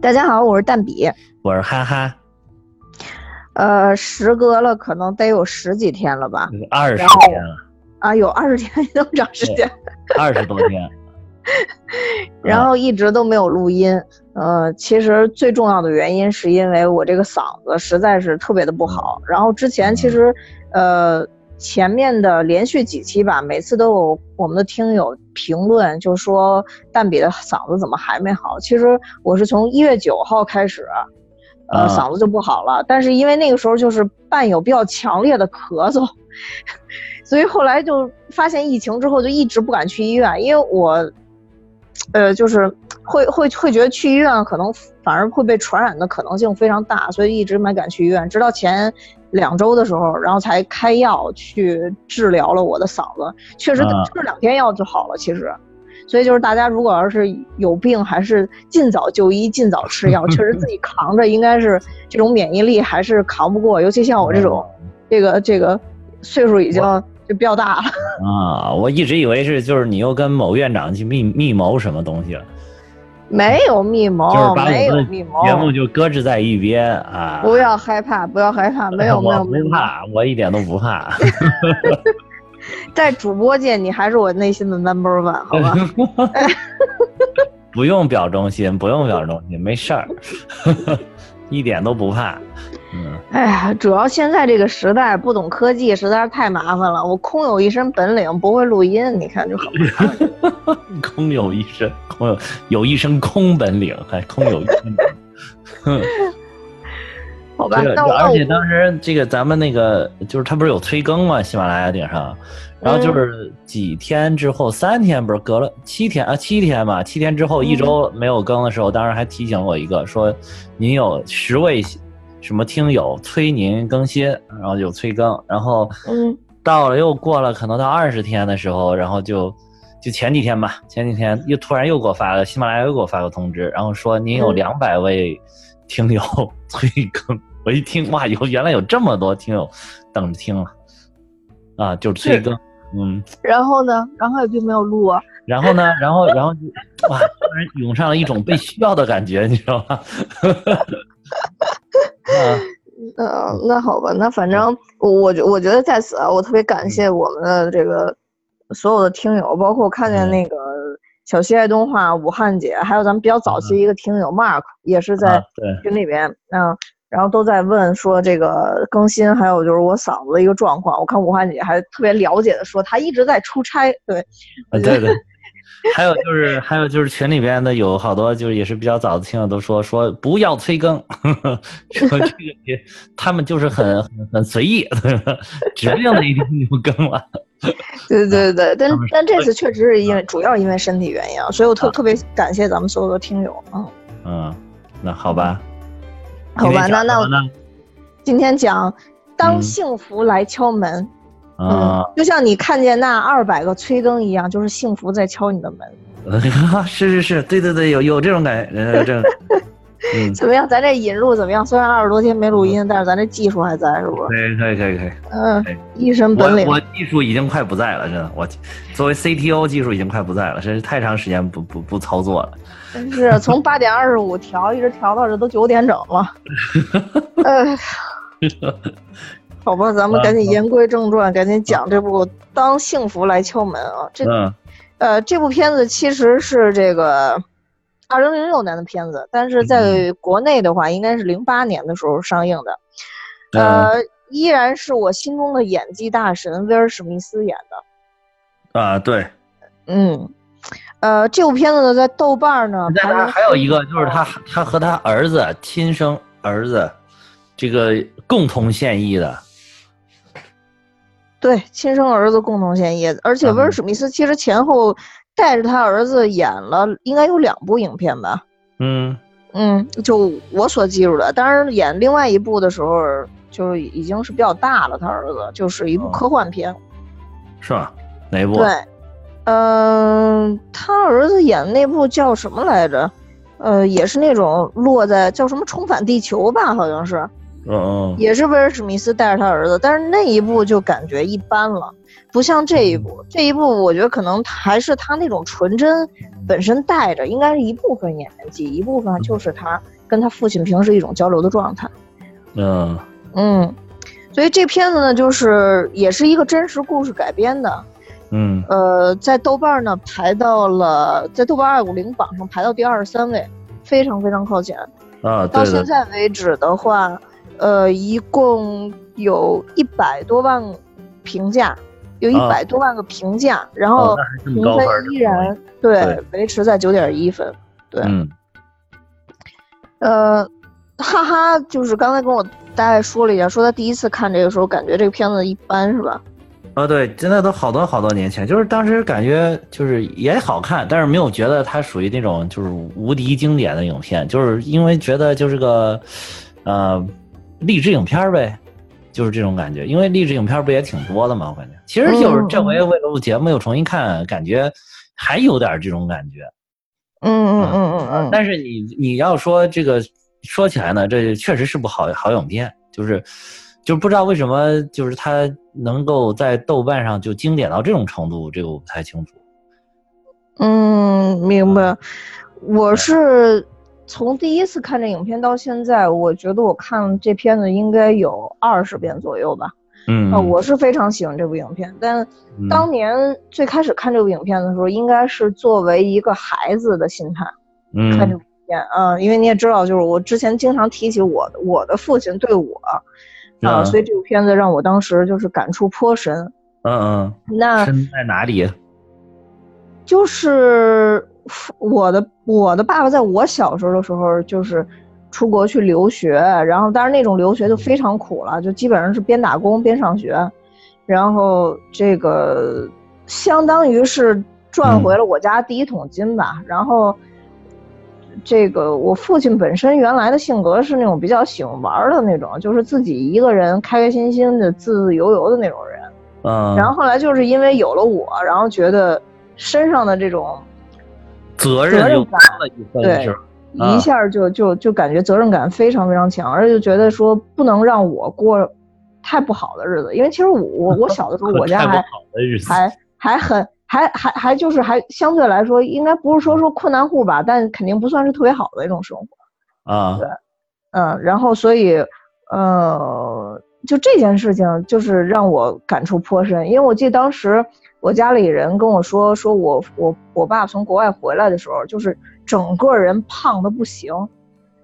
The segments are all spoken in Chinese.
大家好，我是蛋比，我是哈哈，呃，时隔了可能得有十几天了吧，二十天了，啊，有二十天那么长时间，二十多天，然后一直都没有录音，呃，其实最重要的原因是因为我这个嗓子实在是特别的不好，然后之前其实，呃。前面的连续几期吧，每次都有我们的听友评论，就说蛋比的嗓子怎么还没好？其实我是从一月九号开始，呃，嗓子就不好了。但是因为那个时候就是伴有比较强烈的咳嗽，所以后来就发现疫情之后就一直不敢去医院，因为我，呃，就是会会会觉得去医院可能反而会被传染的可能性非常大，所以一直没敢去医院，直到前。两周的时候，然后才开药去治疗了我的嗓子，确实吃两天药就好了。其实，所以就是大家如果要是有病，还是尽早就医，尽早吃药。确实自己扛着，应该是这种免疫力还是扛不过，尤其像我这种，这个这个岁数已经就比较大了。啊，我一直以为是就是你又跟某院长去密密谋什么东西了。没有密谋，没有密谋，节目就搁置在一边啊！不要害怕，不要害怕，没有 没有，不怕，我一点都不怕。在主播界，你还是我内心的 number one，好吧？不用表忠心，不用表忠心，没事儿，一点都不怕。嗯，哎呀，主要现在这个时代不懂科技实在是太麻烦了。我空有一身本领，不会录音，你看就很 空有一身空有有一身空本领，还空有一身。哼，好吧。而且当时这个咱们那个就是他不是有催更吗？喜马拉雅顶上，然后就是几天之后，三天不是隔了七天啊？七天吧，七天之后一周没有更的时候，当时还提醒我一个说，您有十位。什么听友催您更新，然后就催更，然后嗯，到了又过了可能到二十天的时候，然后就就前几天吧，前几天又突然又给我发了喜马拉雅又给我发个通知，然后说您有两百位听友催更，我一听哇，有原来有这么多听友等着听了啊，就是催更，嗯，然后呢，然后也并没有录啊，然后呢，然后然后就哇，突然涌上了一种被需要的感觉，你知道吗？嗯，那好吧，那反正我我我觉得在此啊，我特别感谢我们的这个所有的听友，包括我看见那个小西爱动画武汉姐，还有咱们比较早期一个听友 Mark 也是在群里边，嗯，然后都在问说这个更新，还有就是我嗓子的一个状况。我看武汉姐还特别了解的说，她一直在出差，对，对对。还有就是，还有就是群里边的有好多，就是也是比较早的听友都说说不要催更，说这个也他们就是很很很随意，指定的一天就更了。对对对，但但这次确实是因为主要因为身体原因，所以我特特别感谢咱们所有的听友啊。嗯，那好吧，好吧，那那今天讲当幸福来敲门。嗯，就像你看见那二百个催更一样，就是幸福在敲你的门。是是是，对对对，有有这种感觉，这。嗯，怎么样？咱这引入怎么样？虽然二十多天没录音，但是咱这技术还在，是不？可以可以可以可以。嗯，一身本领。我技术已经快不在了，真的。我作为 CTO，技术已经快不在了，真是太长时间不不不操作了。真是从八点二十五调，一直调到这都九点整了。哎。好吧，咱们赶紧言归正传，赶紧讲这部《当幸福来敲门》啊！这，呃，这部片子其实是这个二零零六年的片子，但是在国内的话，应该是零八年的时候上映的。呃，依然是我心中的演技大神威尔史密斯演的。啊，对。嗯，呃，这部片子呢，在豆瓣呢，还还有一个就是他他和他儿子亲生儿子这个共同现役的。对，亲生儿子共同献艺，而且威尔史密斯其实前后带着他儿子演了，应该有两部影片吧？嗯嗯，就我所记住的。当然，演另外一部的时候，就已经是比较大了。他儿子就是一部科幻片，是吧？哪部？对，嗯，他儿子演那部叫什么来着？呃，也是那种落在叫什么《重返地球》吧？好像是。嗯，也是威尔史密斯带着他儿子，但是那一部就感觉一般了。不像这一部，这一部我觉得可能还是他那种纯真本身带着，应该是一部分演技，一部分就是他跟他父亲平时一种交流的状态。嗯嗯，所以这片子呢，就是也是一个真实故事改编的。嗯呃，在豆瓣呢排到了在豆瓣二五零榜上排到第二十三位，非常非常靠前。啊，到，现在为止的话，呃，一共有一百多万评价，有一啊百多万个评价，然哦后评分依然对对维持在九点一分。对，嗯呃，哈哈，就是刚才跟我大概说了一下，说他第一次看这个时候感觉这个片子一般是吧？哦，对，真的都好多好多年前，就是当时感觉就是也好看，但是没有觉得它属于那种就是无敌经典的影片，就是因为觉得就是个呃励志影片儿呗，就是这种感觉。因为励志影片儿不也挺多的嘛，我感觉。其实就是这回为了录节目又重新看，感觉还有点这种感觉。嗯嗯嗯嗯嗯，但是你你要说这个说起来呢，这确实是部好好影片，就是就不知道为什么就是它能够在豆瓣上就经典到这种程度，这个我不太清楚。嗯，明白。我是从第一次看这影片到现在，我觉得我看这片子应该有二十遍左右吧。嗯，啊，我是非常喜欢这部影片，但嗯当年最开始看这部影片的时候，应该是作为一个孩子的心态看这嗯部片啊、因为你也知道，就是我之前经常提起我的我的父亲对我啊、嗯所以这部片子让我当时就是感触颇深。嗯嗯那嗯，身在哪里？就是父我的我的爸爸在我小时候的时候，就是出国去留学，然后但是那种留学就非常苦了，就基本上是边打工边上学，然后这个相当于是赚回了我家第一桶金吧。然后这个我父亲本身原来的性格是那种比较喜欢玩的那种，就是自己一个人开开心心的自自由由的那种人。嗯，然后后来就是因为有了我，然后觉得身上的这种责任感多了一份，对是吧？啊。一下就就就感觉责任感非常非常强，而且就觉得说不能让我过太不好的日子，因为其实我我我小的时候 我家还还还很还还还就是还相对来说应该不是说说困难户吧，但肯定不算是特别好的一种生活。啊，嗯，然后所以，呃，就这件事情就是让我感触颇深，因为我记得当时我家里人跟我说，说我我我爸从国外回来的时候，就是整个人胖的不行，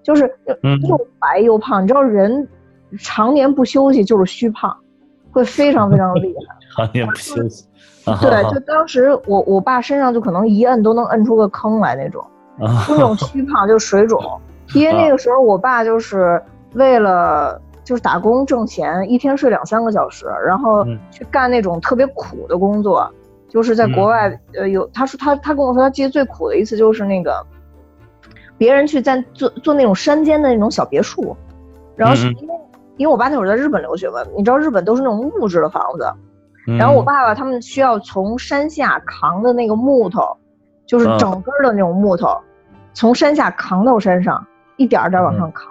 就是嗯又白又胖，你知道人常年不休息就是虚胖，会非常非常厉害。常年不休息，啊对，就当时我我爸身上就可能一摁都能摁出个坑来那种。那种虚胖，就是水肿。因为那个时候我爸就是为了就是打工挣钱，一天睡两三个小时，然后嗯。去干那种特别苦的工作，就是在国外呃有他说他他跟我说他记得最苦的一次就是那个别人去在做做那种山间的那种小别墅，然后是因为因为我爸那会儿在日本留学嘛，你知道日本都是那种木质的房子，嗯。然后我爸爸他们需要从山下扛的那个木头，就是嗯。整根的那种木头，从山下扛到山上，一点儿点儿往上扛。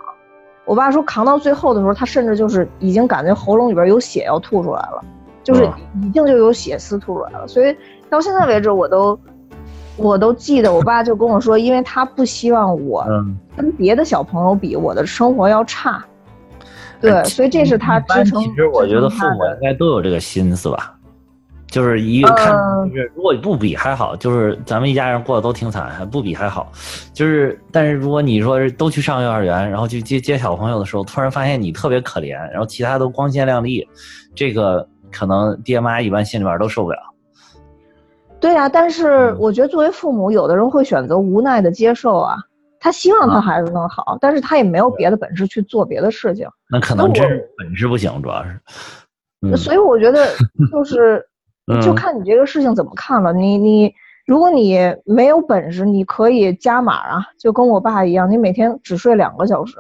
我爸说扛到最后的时候，他甚至就是已经感觉喉咙里边有血要吐出来了，就是哦已经就有血丝吐出来了。所以到现在为止，我都我都记得，我爸就跟我说，因为他不希望我嗯，跟别的小朋友比，我的生活要差。对，哎所以这是他支撑。其实我觉得父母应该都有这个心思吧，就是一个看呃就是如果不比还好，就是咱们一家人过得都挺惨，还不比还好，就是但是如果你说是都去上幼儿园，然后去接接小朋友的时候，突然发现你特别可怜，然后其他都光鲜亮丽，这个可能爹妈一般心里边都受不了。对呀、但是嗯我觉得作为父母，有的人会选择无奈的接受啊。他希望他啊孩子能好，但是他也没有别的本事去做别的事情，那可能真是本事不行，主要是，嗯所以我觉得就是嗯就看你这个事情怎么看了。你你，如果你没有本事，你可以加码啊，就跟我爸一样，你每天只睡两个小时，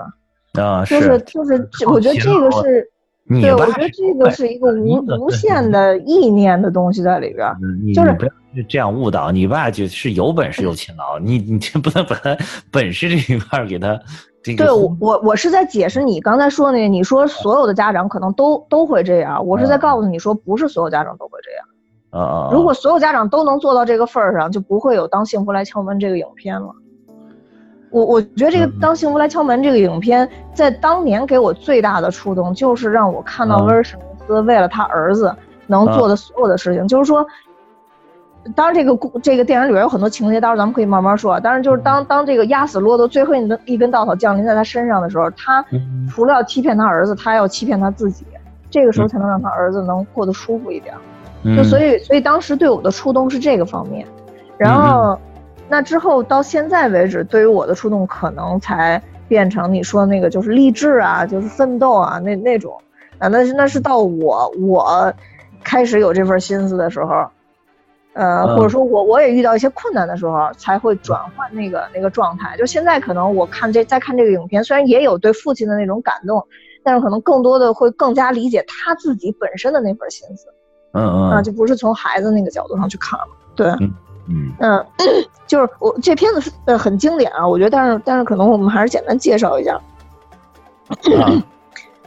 啊就是就是我觉得这个是。对，我觉得这个是一个无无限的意念的东西在里边就是不要这样误导你爸，就是有本事又勤劳，你你这不能把他本事这一块儿给他这个对我我我是在解释你刚才说那个，你说所有的家长可能都都会这样，我是在嗯告诉你说不是所有家长都会这样。啊啊！如果所有家长都能做到这个份儿上，就不会有《当幸福来敲门》这个影片了。我我觉得这个《当幸福来敲门》这个影片，在当年给我最大的触动，就是让我看到威尔史密斯为了他儿子能做的所有的事情。就是说，当然这个故这个电影里边有很多情节，到时候咱们可以慢慢说。当然，就是当当这个压死骆驼最后一根一根稻草降临在他身上的时候，他除了要欺骗他儿子，他还要欺骗他自己。这个时候才能让他儿子能过得舒服一点。就所以，所以当时对我的触动是这个方面，然后，那之后到现在为止，对于我的触动可能才变成你说那个就是励志啊，就是奋斗啊那那种，啊，那是那是到我我开始有这份心思的时候，呃，或者说我我也遇到一些困难的时候，才会转换那个那个状态。就现在可能我看这再看这个影片，虽然也有对父亲的那种感动，但是可能更多的会更加理解他自己本身的那份心思。嗯嗯啊，就不是从孩子那个角度上去看了，对，嗯嗯，就是我这片子是呃很经典啊，我觉得，但是但是可能我们还是简单介绍一下。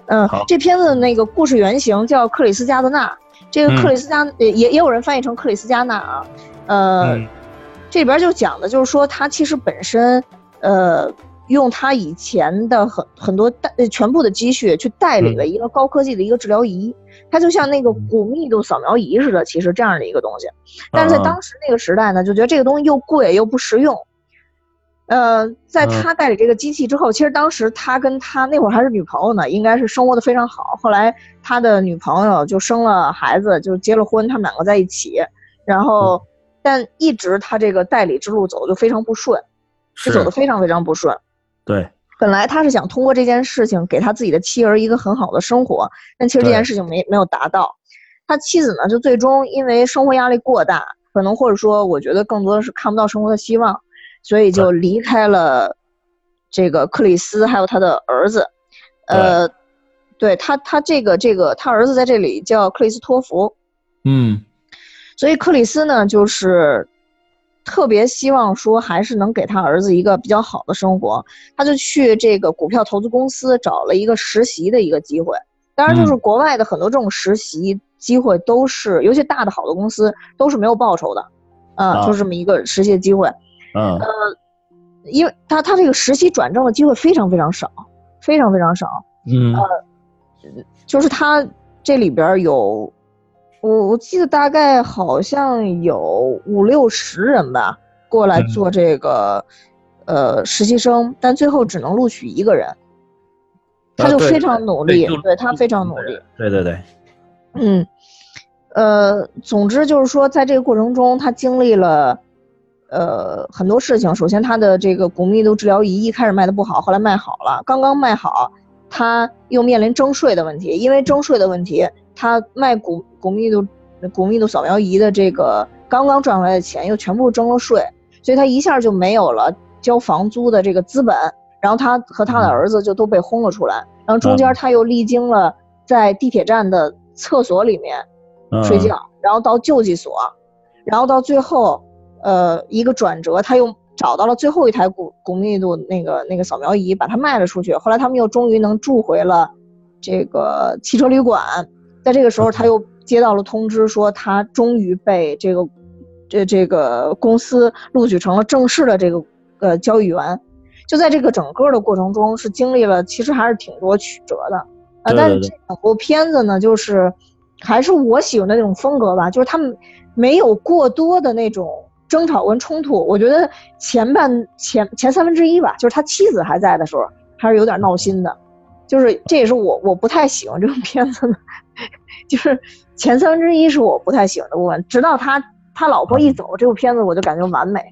嗯，这片子那个故事原型叫克里斯加德纳，这个克里斯加也也有人翻译成克里斯加纳啊，呃，这里边就讲的就是说他其实本身呃。用他以前的很很多代全部的积蓄去代理了一个高科技的一个治疗仪，它就像那个骨密度扫描仪似的，其实这样的一个东西。但是在当时那个时代呢，就觉得这个东西又贵又不实用。呃，在他代理这个机器之后，其实当时他跟他那会儿还是女朋友呢，应该是生活的非常好。后来他的女朋友就生了孩子，就结了婚，他们两个在一起。然后，但一直他这个代理之路走的就非常不顺，是走的非常非常不顺。对，本来他是想通过这件事情给他自己的妻儿一个很好的生活，但其实这件事情没没有达到。他妻子呢，就最终因为生活压力过大，可能或者说我觉得更多的是看不到生活的希望，所以就离开了这个克里斯还有他的儿子。呃，对他，他这个这个他儿子在这里叫克里斯托弗。嗯，所以克里斯呢，就是。特别希望说还是能给他儿子一个比较好的生活，他就去这个股票投资公司找了一个实习的一个机会。当然，就是国外的很多这种实习机会都是，尤其大的好的公司都是没有报酬的，啊，就这么一个实习机会。嗯，呃，因为他他这个实习转正的机会非常非常少，非常非常少。嗯，呃，就是他这里边有。我我记得大概好像有五六十人吧，过来做这个，呃，实习生，但最后只能录取一个人，他就非常努力，对他非常努力，对对对，嗯，呃，总之就是说，在这个过程中，他经历了，呃，很多事情。首先，他的这个骨密度治疗仪一开始卖的不好，后来卖好了，刚刚卖好，他又面临征税的问题，因为征税的问题。他卖骨骨密度骨密度扫描仪的这个刚刚赚回来的钱又全部征了税，所以他一下就没有了交房租的这个资本。然后他和他的儿子就都被轰了出来。然后中间他又历经了在地铁站的厕所里面睡觉，然后到救济所，然后到最后，呃，一个转折，他又找到了最后一台骨骨密度那个那个扫描仪，把它卖了出去。后来他们又终于能住回了这个汽车旅馆。在这个时候，他又接到了通知，说他终于被这个，这这个公司录取成了正式的这个呃交易员。就在这个整个的过程中，是经历了其实还是挺多曲折的啊。但是这两部片子呢，就是还是我喜欢的那种风格吧，就是他们没有过多的那种争吵跟冲突。我觉得前半前前三分之一吧，就是他妻子还在的时候，还是有点闹心的。就是这也是我我不太喜欢这种片子的。就是前三分之一是我不太喜欢的部分，直到他他老婆一走，这部片子我就感觉完美。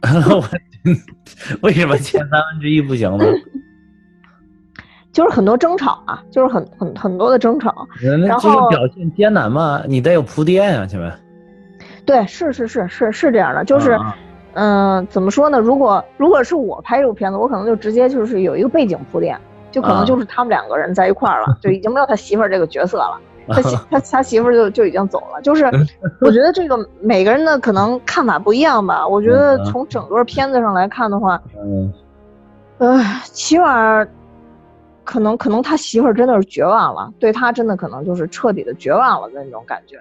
为什么前三分之一不行呢？就是很多争吵啊，就是很很很多的争吵。然后表现艰难嘛，你得有铺垫呀，前面。对，是是是是是这样的，就是，嗯，怎么说呢？如果如果是我拍这部片子，我可能就直接就是有一个背景铺垫。就可能就是他们两个人在一块儿了，就已经没有他媳妇儿这个角色了。他 他他媳妇儿就就已经走了。就是 我觉得这个每个人的可能看法不一样吧。我觉得从整个片子上来看的话，嗯，呃，起码可能可能他媳妇儿真的是绝望了，对他真的可能就是彻底的绝望了的那种感觉。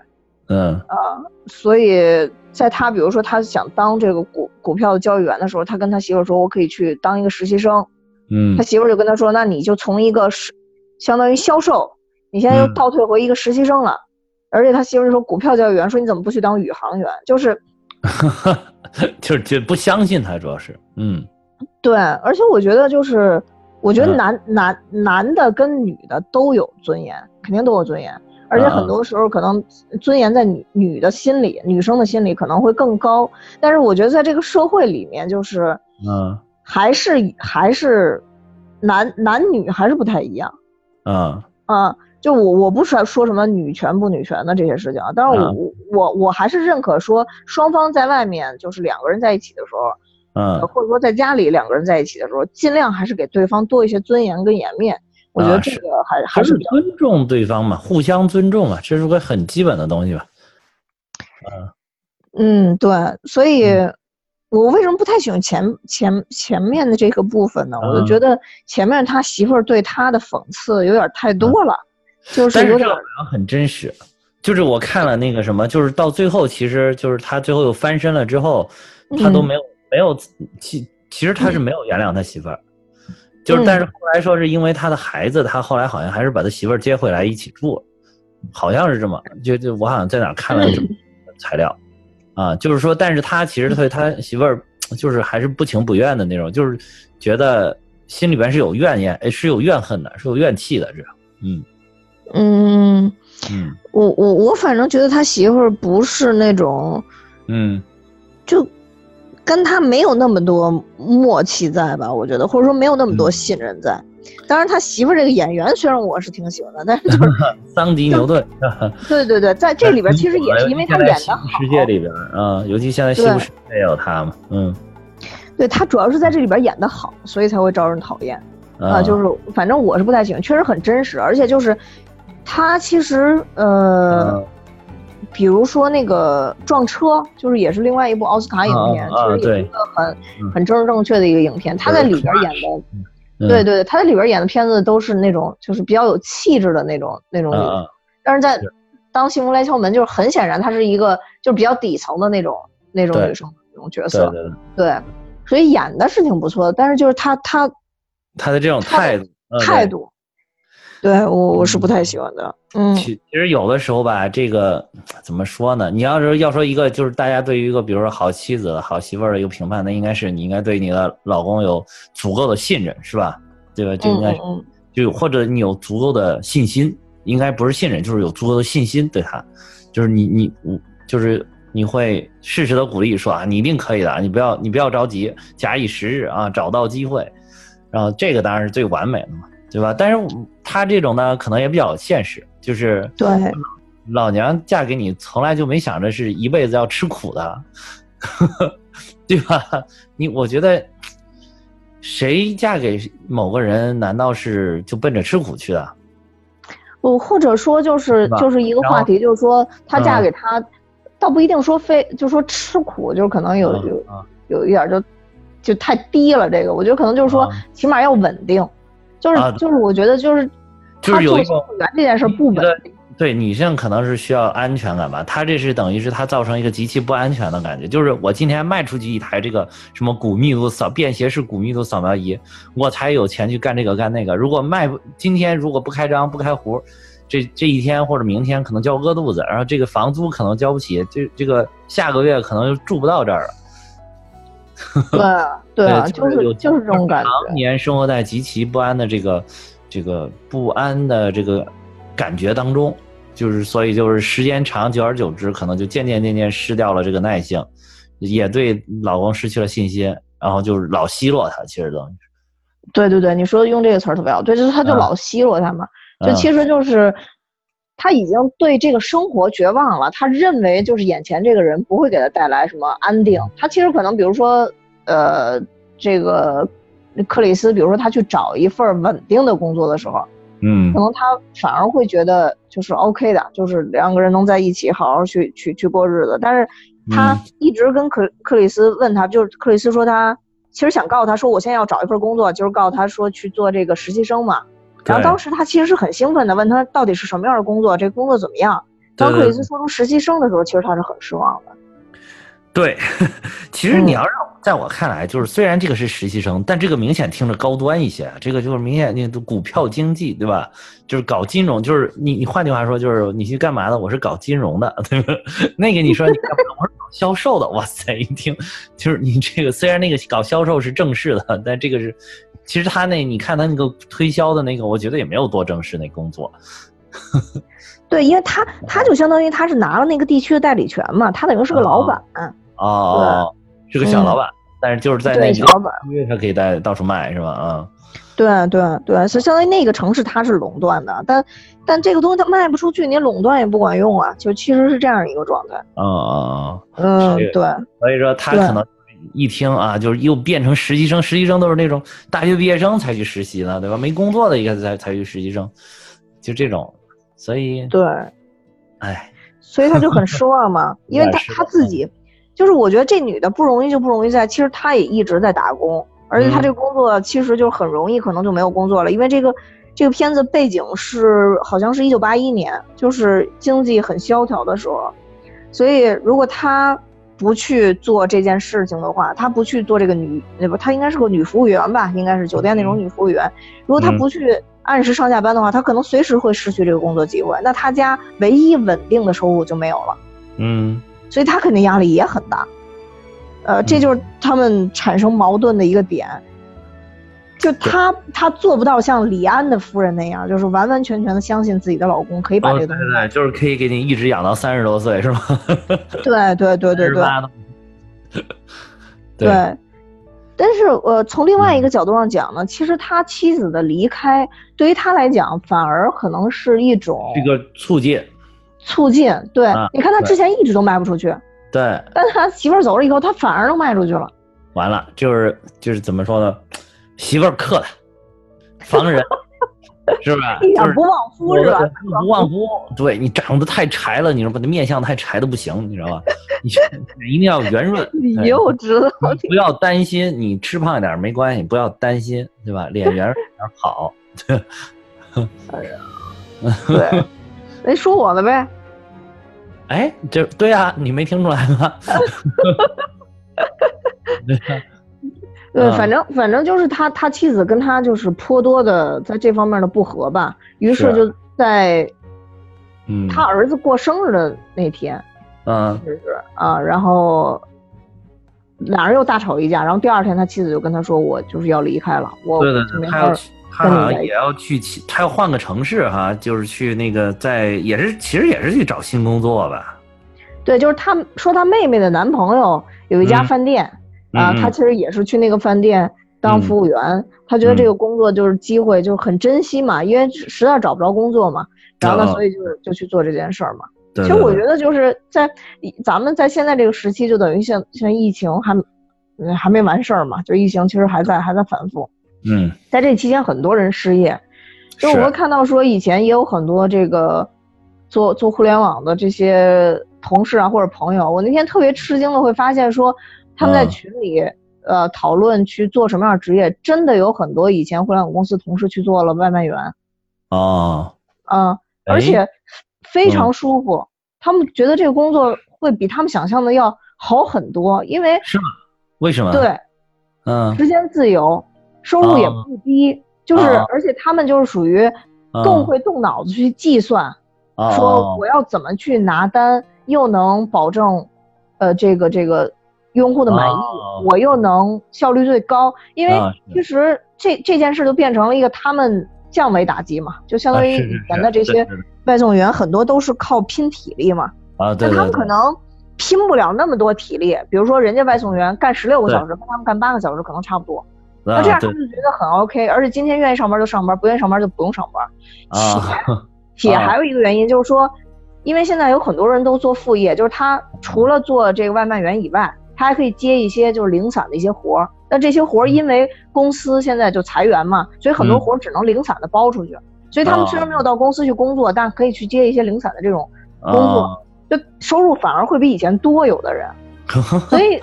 嗯啊，所以在他比如说他想当这个股股票的交易员的时候，他跟他媳妇儿说，我可以去当一个实习生。嗯他媳妇儿就跟他说，那你就从一个是相当于销售，你现在又嗯倒退回一个实习生了。而且他媳妇说，股票交易员说你怎么不去当宇航员？就是 就是就不相信他，主要是，嗯对，而且我觉得就是，我觉得嗯男、男男的跟女的都有尊严，肯定都有尊严，而且嗯很多时候可能尊严在女女的心里，女生的心里可能会更高。但是我觉得在这个社会里面，就是嗯还是还是男男女还是不太一样嗯啊。就我我不是说什么女权不女权的这些事情啊，但是我、嗯我我我还是认可说双方在外面就是两个人在一起的时候，嗯或者说在家里两个人在一起的时候，尽量还是给对方多一些尊严跟颜面。我觉得这个还、还是尊重对方嘛，互相尊重嘛，这是个很基本的东西吧。嗯嗯对，所以嗯我为什么不太喜欢前前前面的这个部分呢？我就嗯觉得前面他媳妇儿对他的讽刺有点太多了，就是有点但是这个好像很真实，就是我看了那个什么，就是到最后，其实就是他最后又翻身了之后，他都嗯。没有、没有其其实他是没有原谅他媳妇儿，就是但是后来说是因为他的孩子，他后来好像还是把他媳妇儿接回来一起住，好像是这么，就就我好像在哪看了这么材料，啊，就是说，但是他其实对他媳妇儿 就是还是不情不愿的那种，就是觉得心里边是有怨言，哎，是有怨恨的，是有怨气的，这样，嗯嗯，嗯我我我反正觉得他媳妇儿不是那种嗯就跟他没有那么多默契在吧？我觉得，或者说没有那么多嗯信任在。当然，他媳妇儿这个演员虽然我是挺喜欢的，但是就是 桑迪牛顿，对对对，在这里边其实也是因为他演的好，世界里边啊，尤其现在西部世界有他嘛，嗯对他主要是在这里边演的好，所以才会招人讨厌啊。啊，就是反正我是不太喜欢，确实很真实，而且就是他其实呃，嗯。比如说那个撞车，就是也是另外一部奥斯卡影片，其实也是一个很嗯。很正正确的一个影片。他在里边演的，嗯对对对，他在里边演的片子都是那种就是比较有气质的那种那种但是在当幸福来敲门，就是很显然她是一个就是比较底层的那种那种女生那种角色，对所以演的是挺不错的，但是就是她她他的这种态度态度，对我我是不太喜欢的，嗯其其实有的时候吧，这个怎么说呢？你要是要说一个，就是大家对于一个比如说好妻子、好媳妇儿的一个评判，那应该是你应该对你的老公有足够的信任，是吧？对吧？就应该就或者你有足够的信心，应该不是信任，就是有足够的信心对他，就是你你我就是你会适时的鼓励说啊，你一定可以的，你不要你不要着急，假以时日啊，找到机会，然后这个当然是最完美的嘛，对吧？但是他这种呢，可能也比较现实，就是对，老娘嫁给你，从来就没想着是一辈子要吃苦的，对吧？你我觉得，谁嫁给某个人，难道是就奔着吃苦去的？我或者说就是是就是一个话题，就是说她嫁嗯给他，倒不一定说非就说吃苦，就是可能有有啊有一点就就太低了。这个我觉得可能就是说啊，起码要稳定，就是啊就是我觉得就是就是有一做种公务员这件事不稳定。对女性可能是需要安全感吧，她这是等于是她造成一个极其不安全的感觉，就是我今天卖出去一台这个什么骨密度扫便携式骨密度扫描仪，我才有钱去干这个干那个。如果卖不今天如果不开张不开壶，这这一天或者明天可能就要饿肚子，然后这个房租可能交不起，这这个下个月可能就住不到这儿了。对啊对啊，就是就是这种感觉常。年生活在极其不安的这个这个不安的这个感觉当中，就是所以就是时间长，久而久之，可能就渐渐渐渐失掉了这个耐性，也对老公失去了信心，然后就是老奚落他，其实等于是，对对对，你说用这个词儿特别好，对，就是他就嗯老奚落他嘛，就嗯其实就是他已经对这个生活绝望了，他认为就是眼前这个人不会给他带来什么安定，他其实可能比如说呃这个克里斯，比如说他去找一份稳定的工作的时候，嗯可能他反而会觉得就是 OK 的，就是两个人能在一起好好去去去过日子。但是他嗯一直跟克克里斯问他，就是克里斯说他其实想告诉他说，我现在要找一份工作，就是告诉他说去做这个实习生嘛。然后当时他其实是很兴奋的，问他到底是什么样的工作，这个工作怎么样？当克里斯说出实习生的时候，其实他是很失望的。对，其实你要让在我看来，就是虽然这个是实习生，但这个明显听着高端一些。这个就是明显那个股票经济，对吧？就是搞金融，就是你你换句话说，就是你去干嘛的？我是搞金融的，对吧？那个你说你干嘛我是搞销售的，哇塞！一听就是你这个虽然那个搞销售是正式的，但这个是其实他那你看他那个推销的那个，我觉得也没有多正式那工作。对，因为他他就相当于他是拿了那个地区的代理权嘛，他等于是个老板。哦，是个小老板，但是就是在那小老板，因为他可以在到处卖，是吧？啊，对对对，是相当于那个城市它是垄断的，但但这个东西它卖不出去，你垄断也不管用啊，就其实是这样一个状态。嗯嗯嗯，对。所以说他可能一听啊，就是又变成实习生，实习生都是那种大学毕业生才去实习呢，对吧？没工作的一个才才去实习生，就这种，所以对，哎，所以他就很失望嘛，因为他他自己。就是我觉得这女的不容易就不容易在，其实她也一直在打工，而且她这个工作其实就很容易，可能就没有工作了，因为这个这个片子背景是好像是一九八一年，就是经济很萧条的时候，所以如果她不去做这件事情的话，她不去做这个女，那不她应该是个女服务员吧，应该是酒店那种女服务员，如果她不去按时上下班的话，他可能随时会失去这个工作机会，那他家唯一稳定的收入就没有了。嗯。所以他肯定压力也很大，呃，这就是他们产生矛盾的一个点。就他他做不到像李安的夫人那样，就是完完全全的相信自己的老公可以把这个东西，对对，就是可以给你一直养到三十多岁，是吗？对对对对对。对。但是呃，从另外一个角度上讲呢，其实他妻子的离开对于他来讲，反而可能是一种这个促进。促进，对，你看他之前一直都卖不出去，对，但他媳妇儿走了以后，他反而都卖出去了。完了，就是就是怎么说呢，媳妇儿克他，防人，是不是？一点不旺夫是吧？不旺夫，对你长得太柴了，你说把那面相太柴的不行，你知道吧？你 一定要圆润。你又知道？不要担心，你吃胖一点没关系，不要担心，对吧？脸圆点好。哎呀，对，那说我的呗。哎，这对啊，你没听出来吗？对，反正反正就是他他妻子跟他就是颇多的在这方面的不和吧，于是就在，嗯，他儿子过生日的那天，嗯，就是啊，然后俩人又大吵一架，然后第二天他妻子就跟他说，我就是要离开了，我对对对，他要他好像也要去，他要换个城市哈，就是去那个在也是其实也是去找新工作吧。对，就是他说他妹妹的男朋友有一家饭店啊，他其实也是去那个饭店当服务员，他觉得这个工作就是机会，就很珍惜嘛，因为实在找不着工作嘛，然后呢，所以就是就去做这件事儿嘛。其实我觉得就是在咱们在现在这个时期，就等于像像疫情还还没完事儿嘛，就疫情其实还在还在反复。嗯，在这期间，很多人失业，就我会看到说，以前也有很多这个做做互联网的这些同事啊或者朋友，我那天特别吃惊的会发现说，他们在群里呃讨论去做什么样的职业，真的有很多以前互联网公司同事去做了外卖员，啊，嗯，而且非常舒服，他们觉得这个工作会比他们想象的要好很多，因为是吗？为什么？对，嗯，时间自由。收入也不低，就是而且他们就是属于更会动脑子去计算，说我要怎么去拿单，又能保证，呃，这个这个用户的满意，我又能效率最高。因为其实这这件事就变成了一个他们降维打击嘛，就相当于以前的这些外送员很多都是靠拼体力嘛，啊，对，他们可能拼不了那么多体力，比如说人家外送员干十六个小时，跟他们干八个小时可能差不多。那这样他们就觉得很 OK，而且今天愿意上班就上班，不愿意上班就不用上班。啊，且还有一个原因就是说，因为现在有很多人都做副业，就是他除了做这个外卖员以外，他还可以接一些就是零散的一些活儿。那这些活儿因为公司现在就裁员嘛，所以很多活儿只能零散的包出去。所以他们虽然没有到公司去工作，但可以去接一些零散的这种工作，就收入反而会比以前多。有的人，所以。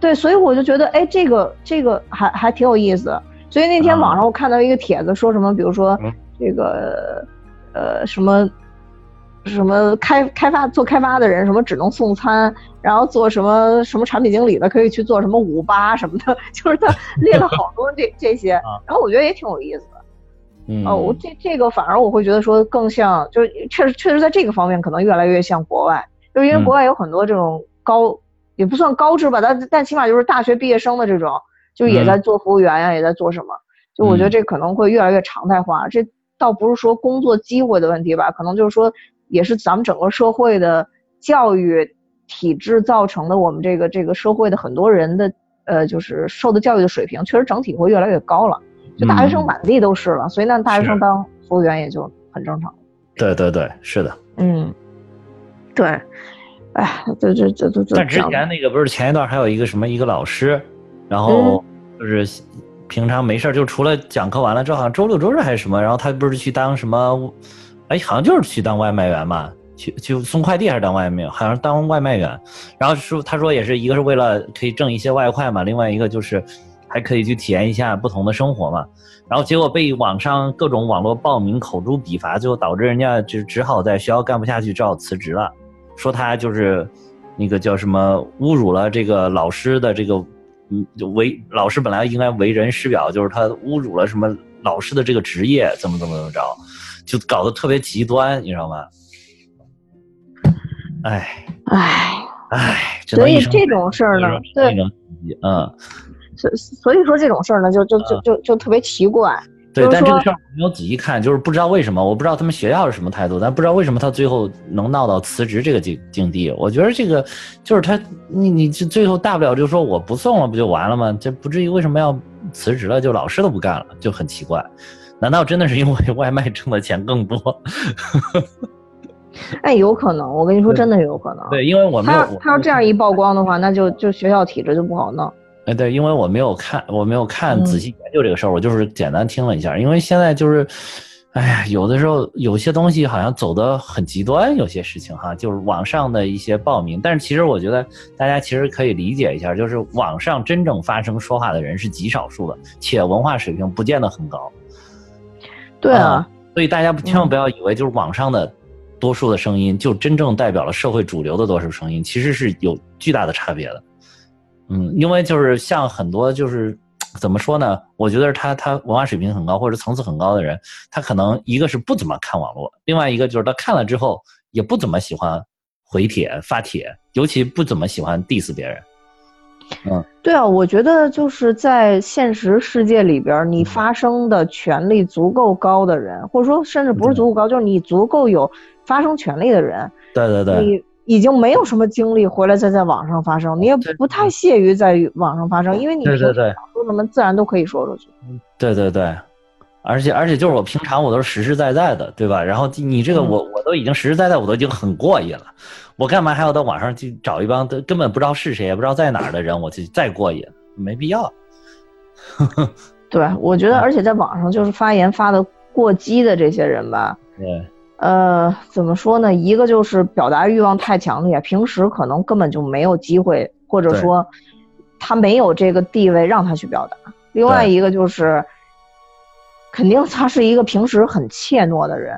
对，所以我就觉得，哎，这个这个还还挺有意思。所以那天网上我看到一个帖子，说什么，比如说这个，呃，什么，什么开开发做开发的人，什么只能送餐，然后做什么什么产品经理的可以去做什么五八什么的，就是他列了好多这这些，然后我觉得也挺有意思的。嗯，哦，我这这个反而我会觉得说更像，就是确实确实在这个方面可能越来越像国外，就是因为国外有很多这种高也不算高知吧，但但起码就是大学毕业生的这种，就也在做服务员呀，也在做什么，就我觉得这可能会越来越常态化。这倒不是说工作机会的问题吧，可能就是说也是咱们整个社会的教育体制造成的，我们这个这个社会的很多人的呃，就是受的教育的水平确实整体会越来越高了。就大学生满地都是了，所以那大学生当服务员也就很正常。对对对，是的。嗯，对，哎，这这这这这。但之前那个不是前一段还有一个什么一个老师，然后就是平常没事就除了讲课完了之后，好像周六周日还是什么，然后他不是去当什么，哎，好像就是去当外卖员嘛，去去送快递还是当外卖，好像当外卖员。然后说他说也是一个是为了可以挣一些外快嘛，另外一个就是。还可以去体验一下不同的生活嘛，然后结果被网上各种网络暴民口诛笔伐，最后导致人家就只好在学校干不下去，只好辞职了。说他就是那个叫什么侮辱了这个老师的这个，嗯，为老师本来应该为人师表，就是他侮辱了什么老师的这个职业，怎么怎么怎么着，就搞得特别极端，你知道吗？哎哎哎，所以这种事儿呢，对，嗯。所所以说这种事儿呢，就就就就就特别奇怪。对，但这个事儿我没有仔细看，就是不知道为什么，我不知道他们学校是什么态度，但不知道为什么他最后能闹到辞职这个境境地。我觉得这个就是他，你你这最后大不了就说我不送了，不就完了吗？这不至于为什么要辞职了？就老师都不干了，就很奇怪。难道真的是因为外卖挣的钱更多？哎，有可能。我跟你说，真的有可能。对，因为我们他他要这样一曝光的话，那就就学校体制就不好弄。哎，对，因为我没有看，我没有看仔细研究这个事儿，我就是简单听了一下。因为现在就是，哎呀，有的时候有些东西好像走的很极端，有些事情哈，就是网上的一些报名。但是其实我觉得大家其实可以理解一下，就是网上真正发声说话的人是极少数的，且文化水平不见得很高。对啊，所以大家千万不要以为就是网上的多数的声音就真正代表了社会主流的多数声音，其实是有巨大的差别的。嗯，因为就是像很多就是怎么说呢？我觉得他他文化水平很高或者层次很高的人，他可能一个是不怎么看网络，另外一个就是他看了之后也不怎么喜欢回帖发帖，尤其不怎么喜欢 diss 别人。嗯，对啊，我觉得就是在现实世界里边，你发声的权利足够高的人，或者说甚至不是足够高，就是你足够有发声权利的人。对对对。你。已经没有什么精力回来再在网上发声，你也不太屑于在网上发声，因为你对对对说什么自然都可以说出去。对对对，而且而且就是我平常我都是实实在在的，对吧？然后你这个我我都已经实实在在，我都已经很过瘾了，我干嘛还要到网上去找一帮根本不知道是谁也不知道在哪儿的人，我去再过瘾？没必要。对，我觉得而且在网上就是发言发的过激的这些人吧。对。呃，怎么说呢？一个就是表达欲望太强烈，平时可能根本就没有机会，或者说他没有这个地位让他去表达。另外一个就是，肯定他是一个平时很怯懦的人，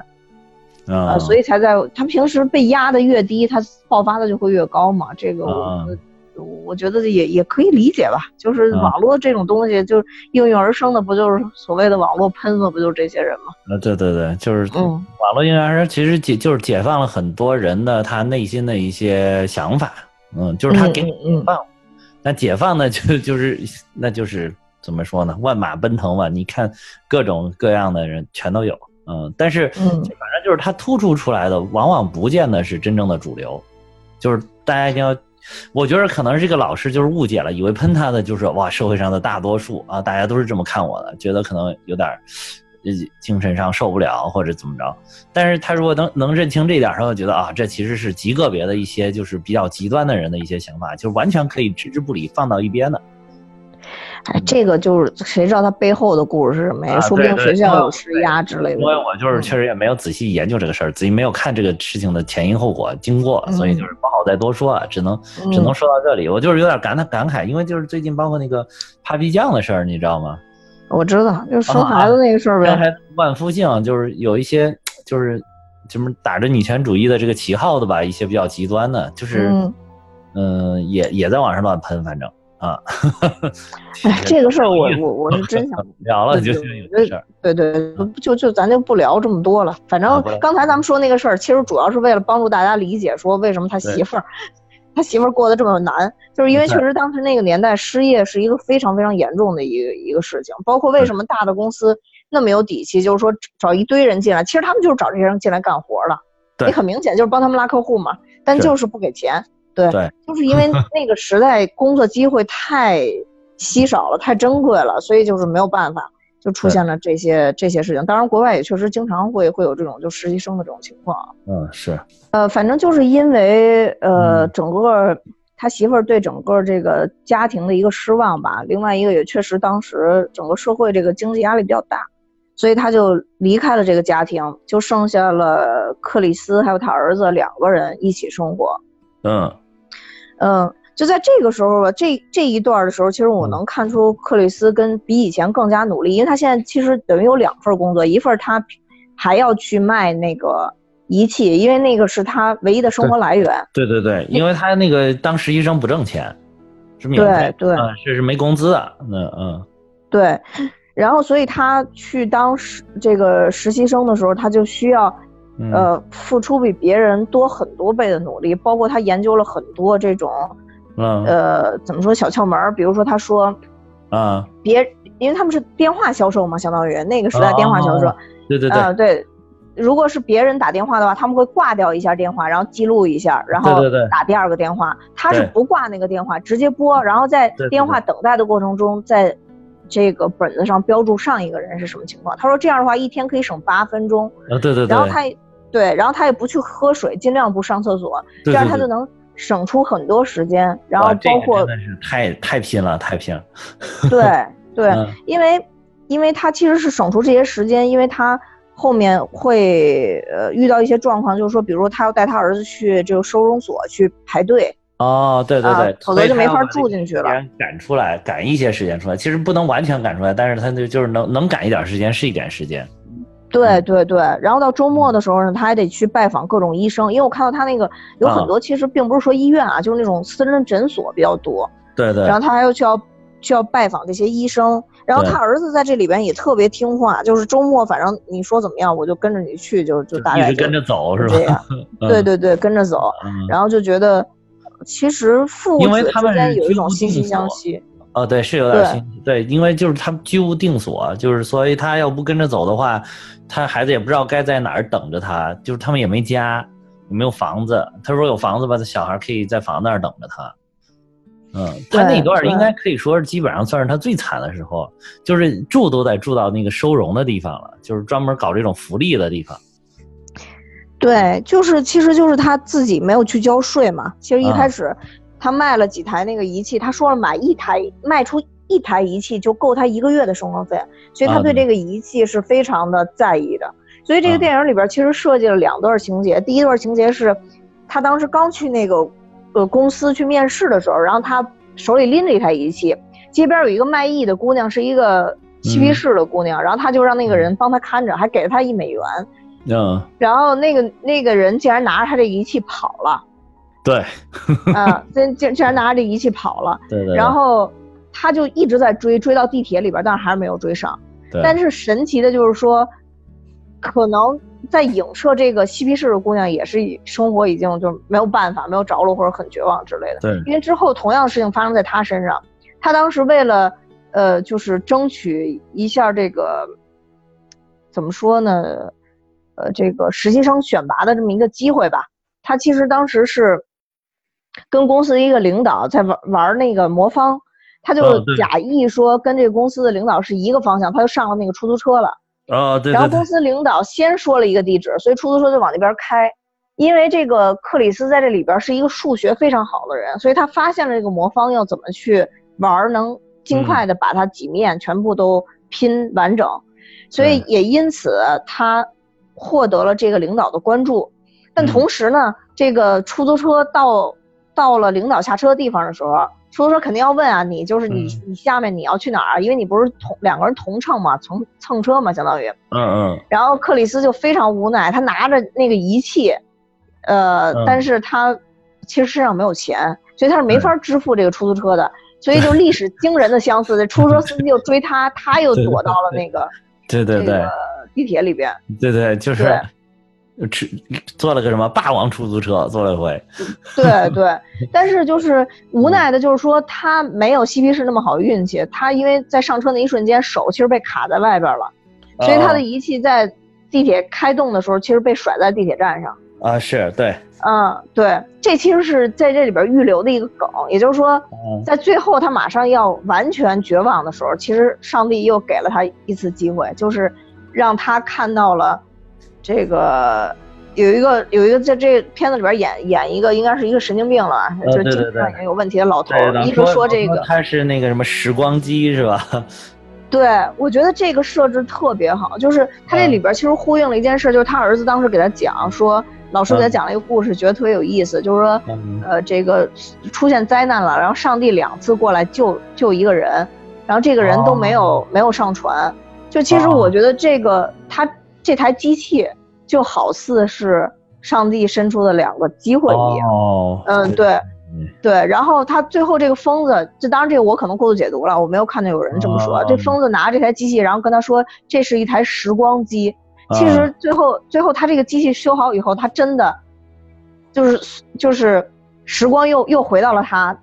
啊，所以才在他平时被压的越低，他爆发的就会越高嘛。这个我。我觉得也也可以理解吧，就是网络这种东西，就应运而生的，不就是所谓的网络喷子，不就是这些人吗？啊，对对对，就是嗯，网络应运而生，其实解就是解放了很多人的他内心的一些想法，嗯，就是他给你解放，那解放呢，就就是那就是怎么说呢？万马奔腾嘛，你看各种各样的人全都有，嗯，但是嗯，反正就是他突出出来的，往往不见得是真正的主流，就是大家一定要。我觉得可能这个老师就是误解了，以为喷他的就是哇社会上的大多数啊，大家都是这么看我的，觉得可能有点，呃精神上受不了或者怎么着。但是他如果能能认清这点，他会觉得啊，这其实是极个别的一些就是比较极端的人的一些想法，就完全可以置之不理，放到一边的。哎，这个就是谁知道他背后的故事是什么呀？说不定学校有施压之类的。因为我就是确实也没有仔细研究这个事儿，自己没有看这个事情的前因后果经过，所以就是不好再多说，啊只能只能说到这里。我就是有点感叹感慨，因为就是最近包括那个 Papi 酱的事儿，你知道吗？我知道，就生孩子那个事儿呗。还万夫姓，就是有一些就是什么打着女权主义的这个旗号的吧，一些比较极端的，就是嗯，嗯、也也在网上乱喷，反正啊，哎，这个事儿我我我是真想 聊了就对是事儿，对对，就就咱就不聊这么多了。反正刚才咱们说那个事儿，其实主要是为了帮助大家理解，说为什么他媳妇儿，他媳妇儿过得这么难，就是因为确实当时那个年代失业是一个非常非常严重的一个一个事情。包括为什么大的公司那么有底气，就是说找一堆人进来，其实他们就是找这些人进来干活了。对你很明显就是帮他们拉客户嘛，但就是不给钱。对，对就是因为 那个时代工作机会太稀少了，太珍贵了，所以就是没有办法，就出现了这些这些事情。当然，国外也确实经常会会有这种就实习生的这种情况。嗯是，呃，反正就是因为呃嗯整个他媳妇儿对整个这个家庭的一个失望吧，另外一个也确实当时整个社会这个经济压力比较大，所以他就离开了这个家庭，就剩下了克里斯还有他儿子两个人一起生活。嗯嗯，就在这个时候吧，这这一段的时候，其实我嗯能看出克里斯跟比以前更加努力，因为他现在其实等于有两份工作，一份他还要去卖那个仪器，因为那个是他唯一的生活来源。对对对，因为他那个当实习生不挣钱，是免费，对对嗯是是没工资的，那嗯对，然后所以他去当实这个实习生的时候，他就需要嗯呃付出比别人多很多倍的努力，包括他研究了很多这种嗯呃怎么说小窍门儿，比如说他说。啊，别，因为他们是电话销售嘛，相当于那个时代电话销售，哦对对对啊、对。如果是别人打电话的话，他们会挂掉一下电话，然后记录一下，然后打第二个电话。他是不挂那个电话，直接拨，然后在电话等待的过程中，在这个本子上标注上一个人是什么情况。他说这样的话，一天可以省八分钟。啊对对对，然后他也对，然后他也不去喝水，尽量不上厕所，这样他就能省出很多时间。然后包括真的是太太拼了，太拼了，对对，嗯因为因为他其实是省出这些时间，因为他后面会呃遇到一些状况，就是说，比如说他要带他儿子去这个收容所去排队，哦，对对啊对，否则就没法住进去了赶出来，赶一些时间出来，其实不能完全赶出来，但是他就就是能能赶一点时间是一点时间。对对对，然后到周末的时候呢，他还得去拜访各种医生，因为我看到他那个有很啊。多其实并不是说医院啊，就是那种私人诊所比较多，对对。然后他还要去要去要拜访这些医生，然后他儿子在这里边也特别听话，就是周末反正你说怎么样，我就跟着你去，就就大概就一直跟着走是吧？这样，嗯。对对对，跟着走，嗯。然后就觉得其实父子之间有一种惺惺相惜。哦，对，是有点对心对，因为就是他居无定所，就是所以他要不跟着走的话，他孩子也不知道该在哪儿等着他，就是他们也没家，也没有房子。他说有房子吧，他小孩可以在房子那儿等着他。嗯，他那段应该可以说是基本上算是他最惨的时候，就是住都得住到那个收容的地方了，就是专门搞这种福利的地方。对，就是其实就是他自己没有去交税嘛。其实一啊开始他卖了几台那个仪器，他说了买一台卖出一台仪器就够他一个月的生活费，所以他啊对对这个仪器是非常的在意的。所以这个啊电影里边其实设计了两段情节，第一段情节是他当时刚去那个呃公司去面试的时候，然后他手里拎着一台仪器，街边有一个卖艺的姑娘，是一个嬉皮嗯士的姑娘，然后他就让那个人帮他看着，还给了他一美元。嗯，然后那个那个人竟然拿着他这仪器跑了，对，啊，竟竟竟然拿着这仪器跑了，对对对。然后他就一直在追，追到地铁里边，但是还是没有追上。对，但是神奇的就是说，可能在影射这个嬉皮士的姑娘也是生活已经就没有办法，没有着落或者很绝望之类的。对因为之后同样的事情发生在他身上，他当时为了呃，就是争取一下这个怎么说呢，呃，这个实习生选拔的这么一个机会吧，他其实当时是跟公司的一个领导在玩玩那个魔方，他就假意说跟这个公司的领导是一个方向，他就上了那个出租车了。啊，对然后公，司领导先说了一个地址，所以出租车就往那边开。因为这个克里斯在这里边是一个数学非常好的人，所以他发现了这个魔方要怎么去玩，能尽快的把它几面全部都拼完整，所以也因此他获得了这个领导的关注。但嗯同时呢，这个出租车到到了领导下车的地方的时候，出租车肯定要问啊，你就是你嗯你下面你要去哪儿？因为你不是同两个人同乘嘛，从蹭车嘛，相当于。嗯嗯然后克里斯就非常无奈，他拿着那个仪器，呃，嗯但是他其实身上没有钱，所以他是没法支付这个出租车的，所以就历史惊人的相似，这出租车司机又追他，他又躲到了那个对对对这个地铁里边。对对，就是吃坐了个什么霸王出租车，坐了一回。对对，但是就是无奈的，就是说他没有嬉皮士那么好运气，他因为在上车那一瞬间手其实被卡在外边了，所以他的仪器在地铁开动的时候其实被甩在地铁站上。啊，是对，嗯，对，这其实是在这里边预留的一个梗，也就是说，嗯在最后他马上要完全绝望的时候，其实上帝又给了他一次机会，就是让他看到了这个有一个有一个在这片子里边演演一个应该是一个神经病了，就精神上也有问题的老头一直说这个，他是那个什么时光机是吧？对我觉得这个设置特别好，就是他这里边其实呼应了一件事，就是他儿子当时给他讲说，老师给他讲了一个故事，觉得特别有意思，就是说。嗯呃，这个出现灾难了，然后上帝两次过来救救一个人，然后这个人都没有、没有上船。就其实哦我觉得这个他这台机器就好似是上帝伸出的两个机会一样。哦，嗯，对嗯对。然后他最后这个疯子，这当然这个我可能过度解读了，我没有看到有人这么说。哦这疯子拿着这台机器，然后跟他说这是一台时光机。其嗯实最后最后他这个机器修好以后，他真的就是就是时光又又回到了他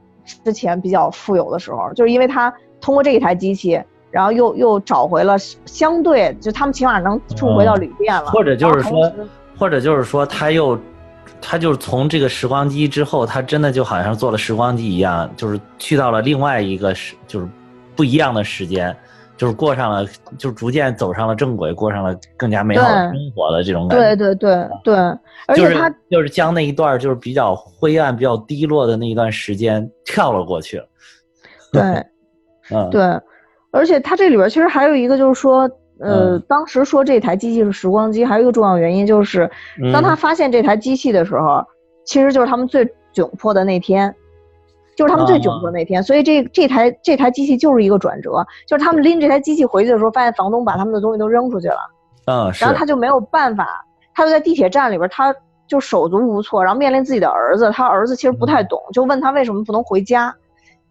之前比较富有的时候，就是因为他通过这一台机器，然后又又找回了相对就他们起码能住回到旅店了，或者就是说或者就是说他又。他就是从这个时光机之后，他真的就好像做了时光机一样，就是去到了另外一个时，就是不一样的时间，就是过上了，就是逐渐走上了正轨，过上了更加美好的生活的这种感觉。对对对对，而就是且他就是将那一段就是比较灰暗、比较低落的那一段时间跳了过去了。对。嗯，对，而且它这里边其实还有一个就是说，呃，嗯当时说这台机器是时光机，还有一个重要原因就是，当他嗯。发现这台机器的时候，其实就是他们最窘迫的那天，就是他们最窘迫的那天，所以这这台这台机器就是一个转折，就是他们拎这台机器回去的时候，发现房东把他们的东西都扔出去了，然后他就没有办法，他就在地铁站里边，他就手足无措，然后面临自己的儿子，他儿子其实不太懂，就问他为什么不能回家。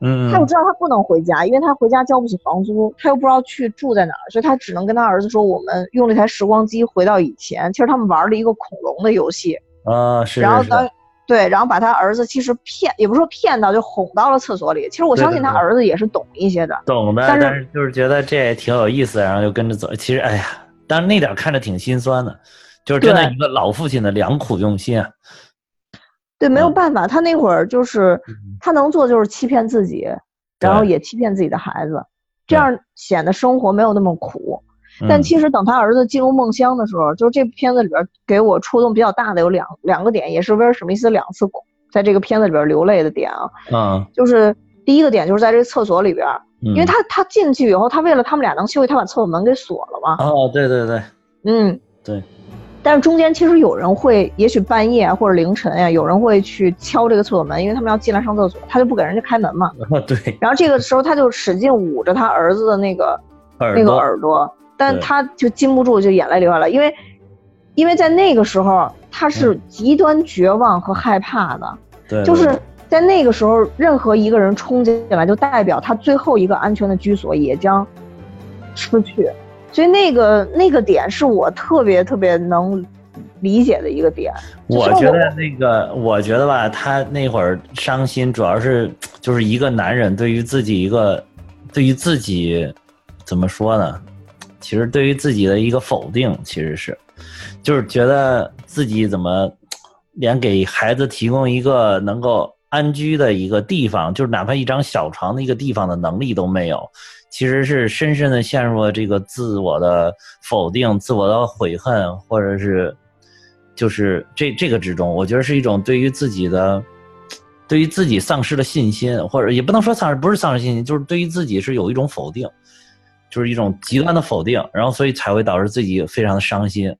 嗯他又知道他不能回家，因为他回家交不起房租，他又不知道去住在哪儿，所以他只能跟他儿子说：“我们用这台时光机回到以前。”其实他们玩了一个恐龙的游戏，啊是是然后当对，然后把他儿子其实骗，也不是说骗到，就哄到了厕所里。其实我相信他儿子也是懂一些的，懂的，但是但是就是觉得这也挺有意思，然后就跟着走。其实哎呀，但是那点看着挺心酸的，就是真的一个老父亲的良苦用心啊。对，没有嗯。办法，他那会儿就是嗯他能做就是欺骗自己，然后也欺骗自己的孩子，这样显得生活没有那么苦。但嗯其实等他儿子进入梦乡的时候，就是这部片子里边给我触动比较大的有两两个点，也是威尔史密斯两次在这个片子里边流泪的点啊。嗯。就是第一个点就是在这个厕所里边，嗯，因为他他进去以后，他为了他们俩能休息，他把厕所门给锁了嘛。哦对对对。嗯，对。但是中间其实有人会，也许半夜啊或者凌晨呀、有人会去敲这个厕所门，因为他们要进来上厕所，他就不给人家开门嘛。哦 对。然后这个时候他就使劲捂着他儿子的那个那个耳朵，但他就禁不住就眼泪流下来，因为因为在那个时候他是极端绝望和害怕的，对对就是在那个时候，任何一个人冲进来，就代表他最后一个安全的居所也将失去，所以那个那个点是我特别特别能理解的一个点。就我觉得那个，我觉得吧，他那会儿伤心，主要是就是一个男人对于自己一个，对于自己怎么说呢？其实对于自己的一个否定，其实是，就是觉得自己怎么连给孩子提供一个能够安居的一个地方，就是哪怕一张小床的一个地方的能力都没有，其实是深深的陷入了这个自我的否定、自我的悔恨，或者是就是这这个之中，我觉得是一种对于自己的，对于自己丧失了信心，或者也不能说丧失，不是丧失信心，就是对于自己是有一种否定，就是一种极端的否定，然后所以才会导致自己非常的伤心。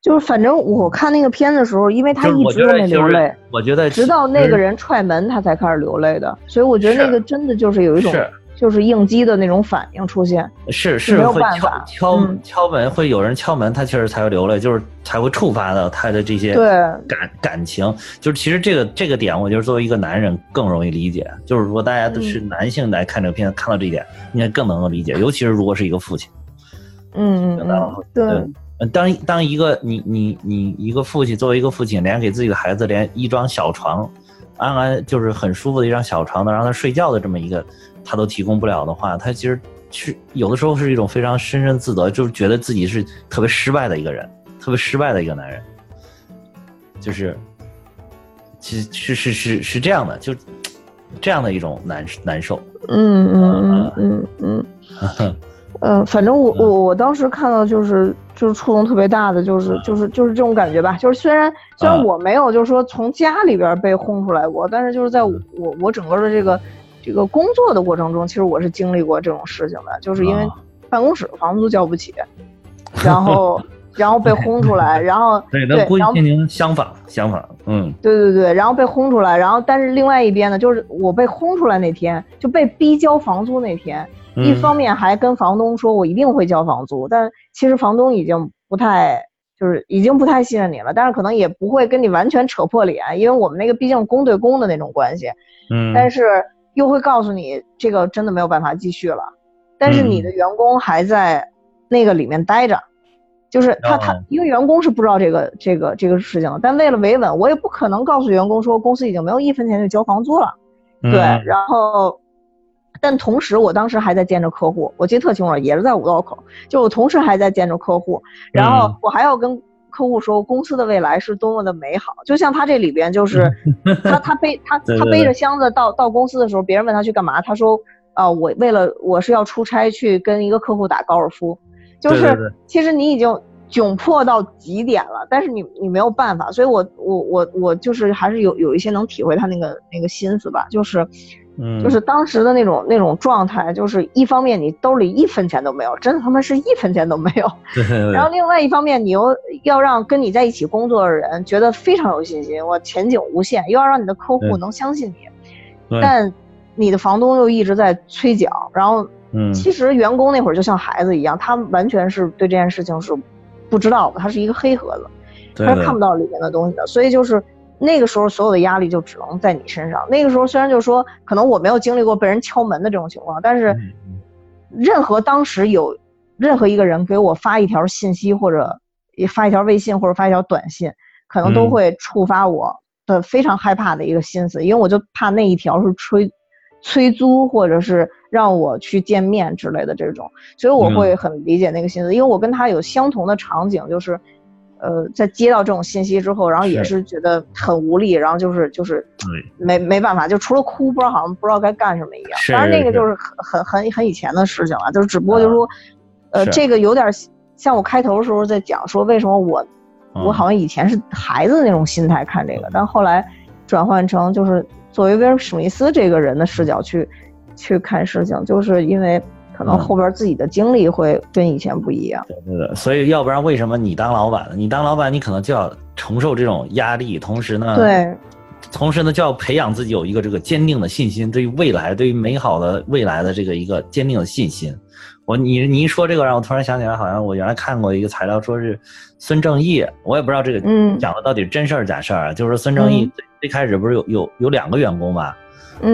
就是反正我看那个片的时候，因为他一直就是我觉得没流泪，我觉得直到那个人人踹门，他才开始流泪的。所以我觉得那个真的就是有一种是就是应激的那种反应出现。是没有是会敲办法敲嗯敲门，会有人敲门，他确实才会流泪，就是才会触发到他的这些对感感情。就是其实这个这个点，我觉得作为一个男人更容易理解。就是如果大家都是嗯男性来看这个片子，看到这一点，应该更能够理解，尤其是如果是一个父亲。嗯当当一个你你你一个父亲，作为一个父亲，连给自己的孩子连一张小床，安安就是很舒服的一张小床，能让他睡觉的这么一个，他都提供不了的话，他其实是有的时候是一种非常深深自责，就是觉得自己是特别失败的一个人，特别失败的一个男人，就是，其实是是是是这样的，就这样的一种难难受。嗯嗯嗯嗯嗯。嗯，反正我我我当时看到就是就是触动特别大的，就是就是就是这种感觉吧。就是虽然虽然我没有就是说从家里边被轰出来过，但是就是在我我整个的这个这个工作的过程中，其实我是经历过这种事情的，就是因为啊。办公室房租交不起，然后 然后被轰出来，然后 对，然后相反相反，嗯。对对对，然后被轰出来，然后但是另外一边呢，就是我被轰出来那天就被逼交房租那天。一嗯方面还跟房东说，我一定会交房租，但其实房东已经不太，就是已经不太信任你了，但是可能也不会跟你完全扯破脸，因为我们那个毕竟公对公的那种关系，嗯，但是又会告诉你这个真的没有办法继续了，但是你的员工还在那个里面待着，就是他他哦。因为员工是不知道这个这个这个事情的，但为了维稳，我也不可能告诉员工说公司已经没有一分钱就交房租了。对，嗯然后，但同时我当时还在见着客户，我记得特清楚，也是在五道口，就我同时还在见着客户，然后嗯。我还要跟客户说公司的未来是多么的美好，就像他这里边就是 他他背他他背着箱子到到公司的时候，别人问他去干嘛，他说啊、我为了我是要出差去跟一个客户打高尔夫，就是其实你已经。窘迫到极点了，但是你你没有办法，所以我我我我就是还是有有一些能体会他那个那个心思吧，就是嗯，就是当时的那种那种状态，就是一方面你兜里一分钱都没有，真的他妈是一分钱都没有。然后另外一方面，你又要让跟你在一起工作的人觉得非常有信心，我前景无限，又要让你的客户能相信你，但你的房东又一直在催缴。然后嗯其实员工那会儿就像孩子一样，他完全是对这件事情是不知道的，他是一个黑盒子。他是看不到里面的东西的，所以就是那个时候所有的压力就只能在你身上。那个时候虽然就是说，可能我没有经历过被人敲门的这种情况，但是嗯任何当时有任何一个人给我发一条信息或者也发一条微信或者发一条短信，可能都嗯会触发我的非常害怕的一个心思，因为我就怕那一条是催催租或者是让我去见面之类的这种，所以我嗯会很理解那个心思，因为我跟他有相同的场景，就是。呃，在接到这种信息之后，然后也是。是觉得很无力，然后就是就是对。没没办法，就除了哭，不知道好像不知道该干什么一样。是当然那个就是。很很很很以前的事情了，就是只不过就是说，呃，这个有点像我开头的时候在讲说，为什么我我嗯好像以前是孩子的那种心态看这个，但后来转换成就是作为威尔史密斯这个人的视角去去看事情，就是因为可能嗯后边自己的经历会跟以前不一样。对对对，所以要不然为什么你当老板呢？你当老板，你可能就要承受这种压力，同时呢，，对，同时呢，就要培养自己有一个这个坚定的信心，对于未来，对于美好的未来的这个一个坚定的信心。我你你一说这个，让我突然想起来，好像我原来看过一个材料，说是孙正义，我也不知道这个嗯讲的到底是真事儿假事儿啊。就是说孙正义嗯最最开始不是有有有两个员工嘛，嗯，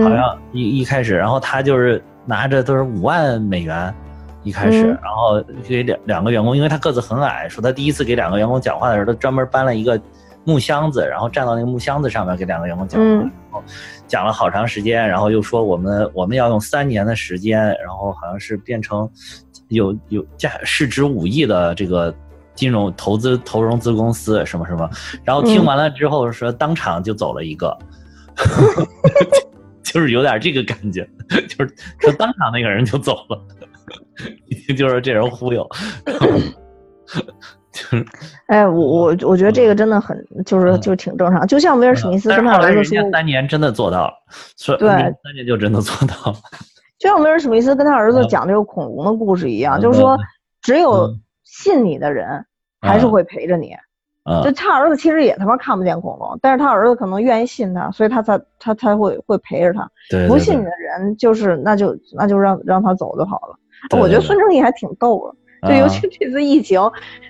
好像一一开始，然后他就是拿着都是五万美元，一开始，嗯。然后给两两个员工，因为他个子很矮，说他第一次给两个员工讲话的时候，他专门搬了一个木箱子，然后站到那个木箱子上面给两个员工讲话，嗯。然后讲了好长时间，然后又说我们我们要用三年的时间，然后好像是变成有有价市值五亿的这个。金融投资投融资公司什么什么，然后听嗯。完了之后说当场就走了一个，就是有点这个感觉，就是就当场那个人就走了，就是这人忽悠，就是哎，我我我觉得这个真的很就是嗯。就挺正常，就像威尔史密斯跟他儿子说，家三年真的做到了，说对三年就真的做到了，就像威尔史密斯跟他儿子嗯。讲这个恐龙的故事一样，嗯就是说嗯。只有嗯。信你的人还是会陪着你，啊就他儿子其实也他妈看不见恐龙，但是他儿子可能愿意信他，所以他才他才会会陪着他。对，对对不信你的人就是那就那就让让他走就好了。对我觉得孙正义还挺逗的，就尤其这次疫情，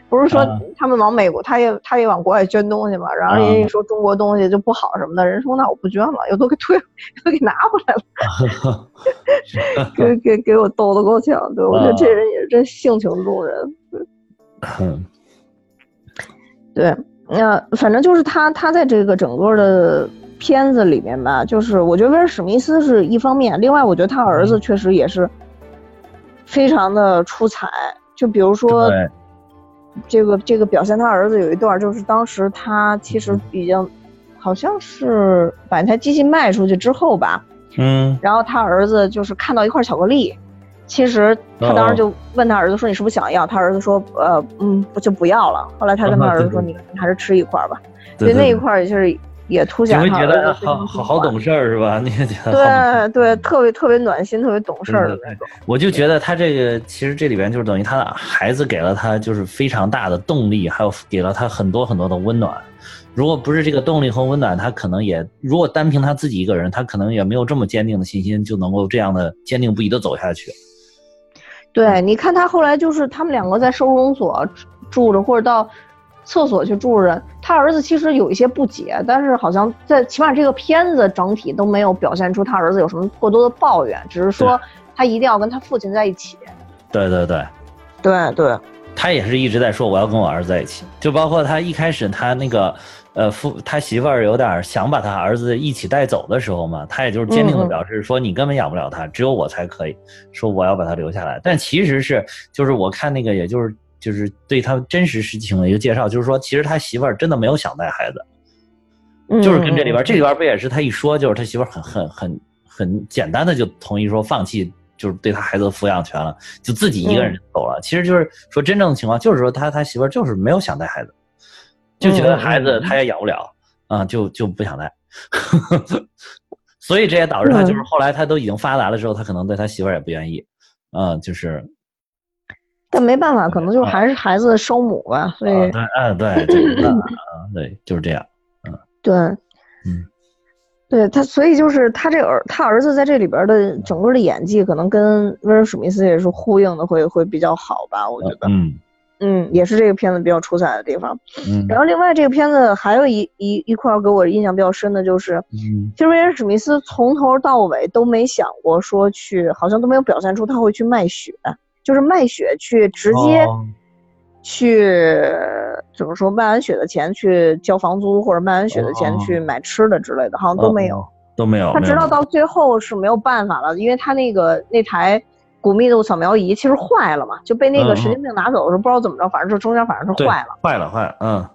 不是说啊他们往美国，他也他也往国外捐东西嘛，然后人家一说中国东西就不好什么的，人说那我不捐了，又都给退，又给拿回来了，给给给我逗得够呛。对我觉得这人也是真性情中人。嗯对，那反正就是他，他在这个整个的片子里面吧，就是我觉得威尔史密斯是一方面，另外我觉得他儿嗯。子确实也是非常的出彩。就比如说这个这个表现他儿子有一段，就是当时他其实已经好像是把那台机器卖出去之后吧，嗯。然后他儿子就是看到一块巧克力，其实他当时就问他儿子说：“你是不是想要？”他儿子说：“呃，嗯，不就不要了。”后来他跟他儿子说：“你你还是吃一块吧。”所以那一块儿就是也凸显你会觉他儿得好好好懂事儿是吧？你也觉得对对，特别特别暖心，特别懂事儿的那种。我就觉得他这个其实这里边就是等于他的孩子给了他就是非常大的动力，还有给了他很多很多的温暖。如果不是这个动力和温暖，他可能也如果单凭他自己一个人，他可能也没有这么坚定的信心，就能够这样的坚定不移的走下去。对，你看他后来就是他们两个在收容所住着，或者到厕所去住着。他儿子其实有一些不解，但是好像在起码这个片子整体都没有表现出他儿子有什么过多的抱怨，只是说他一定要跟他父亲在一起。对对对，对对，他也是一直在说我要跟我儿子在一起，就包括他一开始他那个呃父他媳妇儿有点想把他儿子一起带走的时候嘛，他也就是坚定的表示说你根本养不了他，只有我才可以，说我要把他留下来。但其实是就是我看那个也就是就是对他真实事情的一个介绍，就是说其实他媳妇儿真的没有想带孩子，嗯就是跟这里边，嗯这里边不也是他一说，就是他媳妇儿很很很很简单的就同意说放弃，就是对他孩子的抚养权了，就自己一个人走了。其实就是说真正的情况，就是说他他媳妇儿就是没有想带孩子，就觉得孩子他也养不了啊，就就不想带。所以这也导致他就是后来他都已经发达了之后，他可能对他媳妇儿也不愿意，啊，就是。但没办法，可能就是还是孩子的生母吧，所以啊对，啊对，这个啊 对，就是这样。嗯。对，嗯，对他，所以就是他这儿他儿子在这里边的整个的演技，可能跟威尔史密斯也是呼应的，会会比较好吧，我觉得，嗯嗯，也是这个片子比较出彩的地方。嗯然后另外这个片子还有一一一块给我印象比较深的就是，嗯其实威尔史密斯从头到尾都没想过说去，好像都没有表现出他会去卖血，就是卖血去直接哦去、怎么说卖完血的钱去交房租，或者卖完血的钱哦去买吃的之类的，好像都没有。哦都没有，他直到到最后是没有办法了，因为他那个那台骨密度扫描仪其实坏了嘛，就被那个神经病拿走的时候，不知道怎么着，反正就中间反正是坏了。坏了坏了，嗯。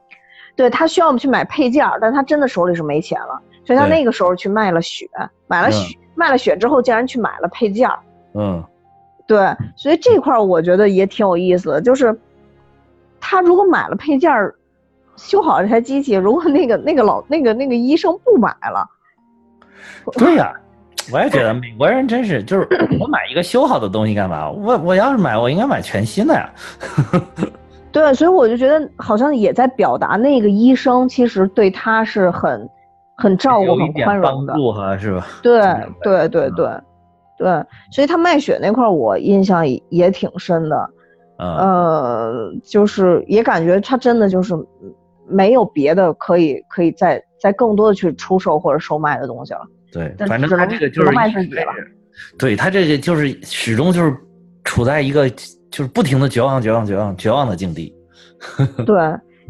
对他需要我们去买配件，但他真的手里是没钱了，所以他那个时候去卖了血，买了嗯。血，卖了血之后竟然去买了配件。嗯。对，所以这块我觉得也挺有意思的，就是他如果买了配件，修好这台机器，如果那个那个老那个那个医生不买了，对呀、我也觉得美国人真是，就是我 买一个修好的东西干嘛？我我要是买，我应该买全新的呀。对，所以我就觉得好像也在表达那个医生其实对他是很很照顾、很宽容的。帮助哈，是吧？对对对嗯对对，所以他卖血那块儿我印象也也挺深的。嗯，呃，就是也感觉他真的就是没有别的可以可以再再更多的去出售或者售卖的东西了。对，反正他这个就是一开始对他这个就是始终就是处在一个就是不停的绝望、绝望、绝望、绝望的境地。对，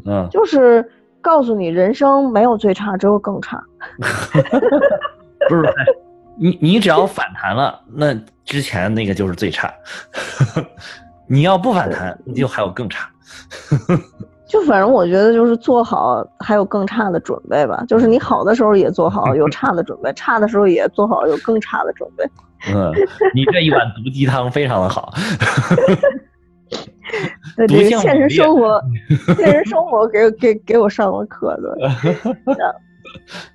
嗯，就是告诉你人生没有最差，只有更差。不是，哎你你只要反弹了，那之前那个就是最差。你要不反弹，你就还有更差。就反正我觉得就是做好还有更差的准备吧，就是你好的时候也做好有 差的准备，差的时候也做好有更差的准备。嗯，你这一碗毒鸡汤非常的好。对毒这个现实生活，现实生活给给给我上了课的。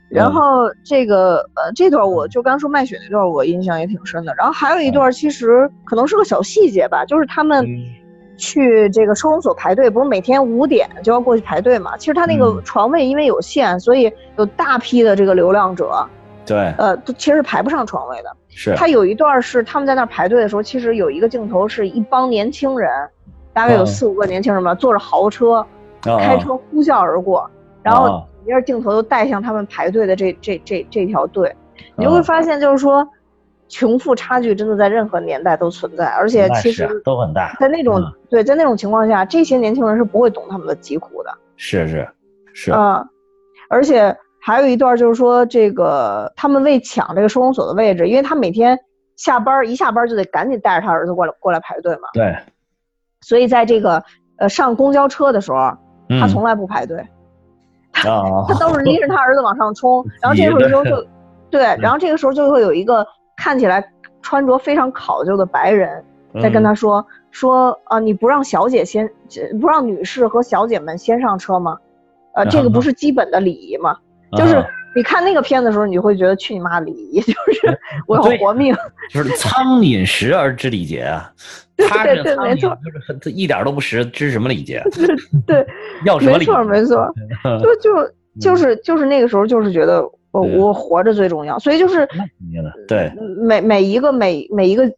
然后这个呃，这段我就刚说卖血那段，我印象也挺深的。然后还有一段，其实可能是个小细节吧，就是他们嗯去这个收容所排队，不是每天五点就要过去排队嘛？其实他那个嗯。床位因为有限，所以有大批的这个流浪者，对，呃，都其实是排不上床位的。是，他有一段是他们在那儿排队的时候，其实有一个镜头是一帮年轻人，大概有嗯。四五个年轻人吧，坐着豪车啊开车呼啸而过，然后啊。紧接着镜头就带向他们排队的这这这这条队，你就啊。会发现就是说，穷富差距真的在任何年代都存在，而且其实啊都很大，在那种、嗯。对在那种情况下，这些年轻人是不会懂他们的疾苦的。是是是，啊、而且还有一段就是说，这个他们为抢这个收容所的位置，因为他每天下班一下班就得赶紧带着他儿子过来过来排队嘛，对，所以在这个呃上公交车的时候，他嗯从来不排队，他他都是拎着他儿子往上冲，然后这个时候就对，然后这个时候就会有一个看起来穿着非常考究的白人在跟他嗯说、说啊，你不让小姐先，不让女士和小姐们先上车吗？呃，这个不是基本的礼仪吗？就是啊你看那个片子的时候，你会觉得去你妈礼仪，就是 我要活命。就是苍饮食而知礼节啊，他对这苍蝇对没错就是很他一点都不识知什么礼节，对，要什么礼？没错没错，就就就是就是那个时候就是觉得我我活着最重要，所以就是对，每每一个每每一个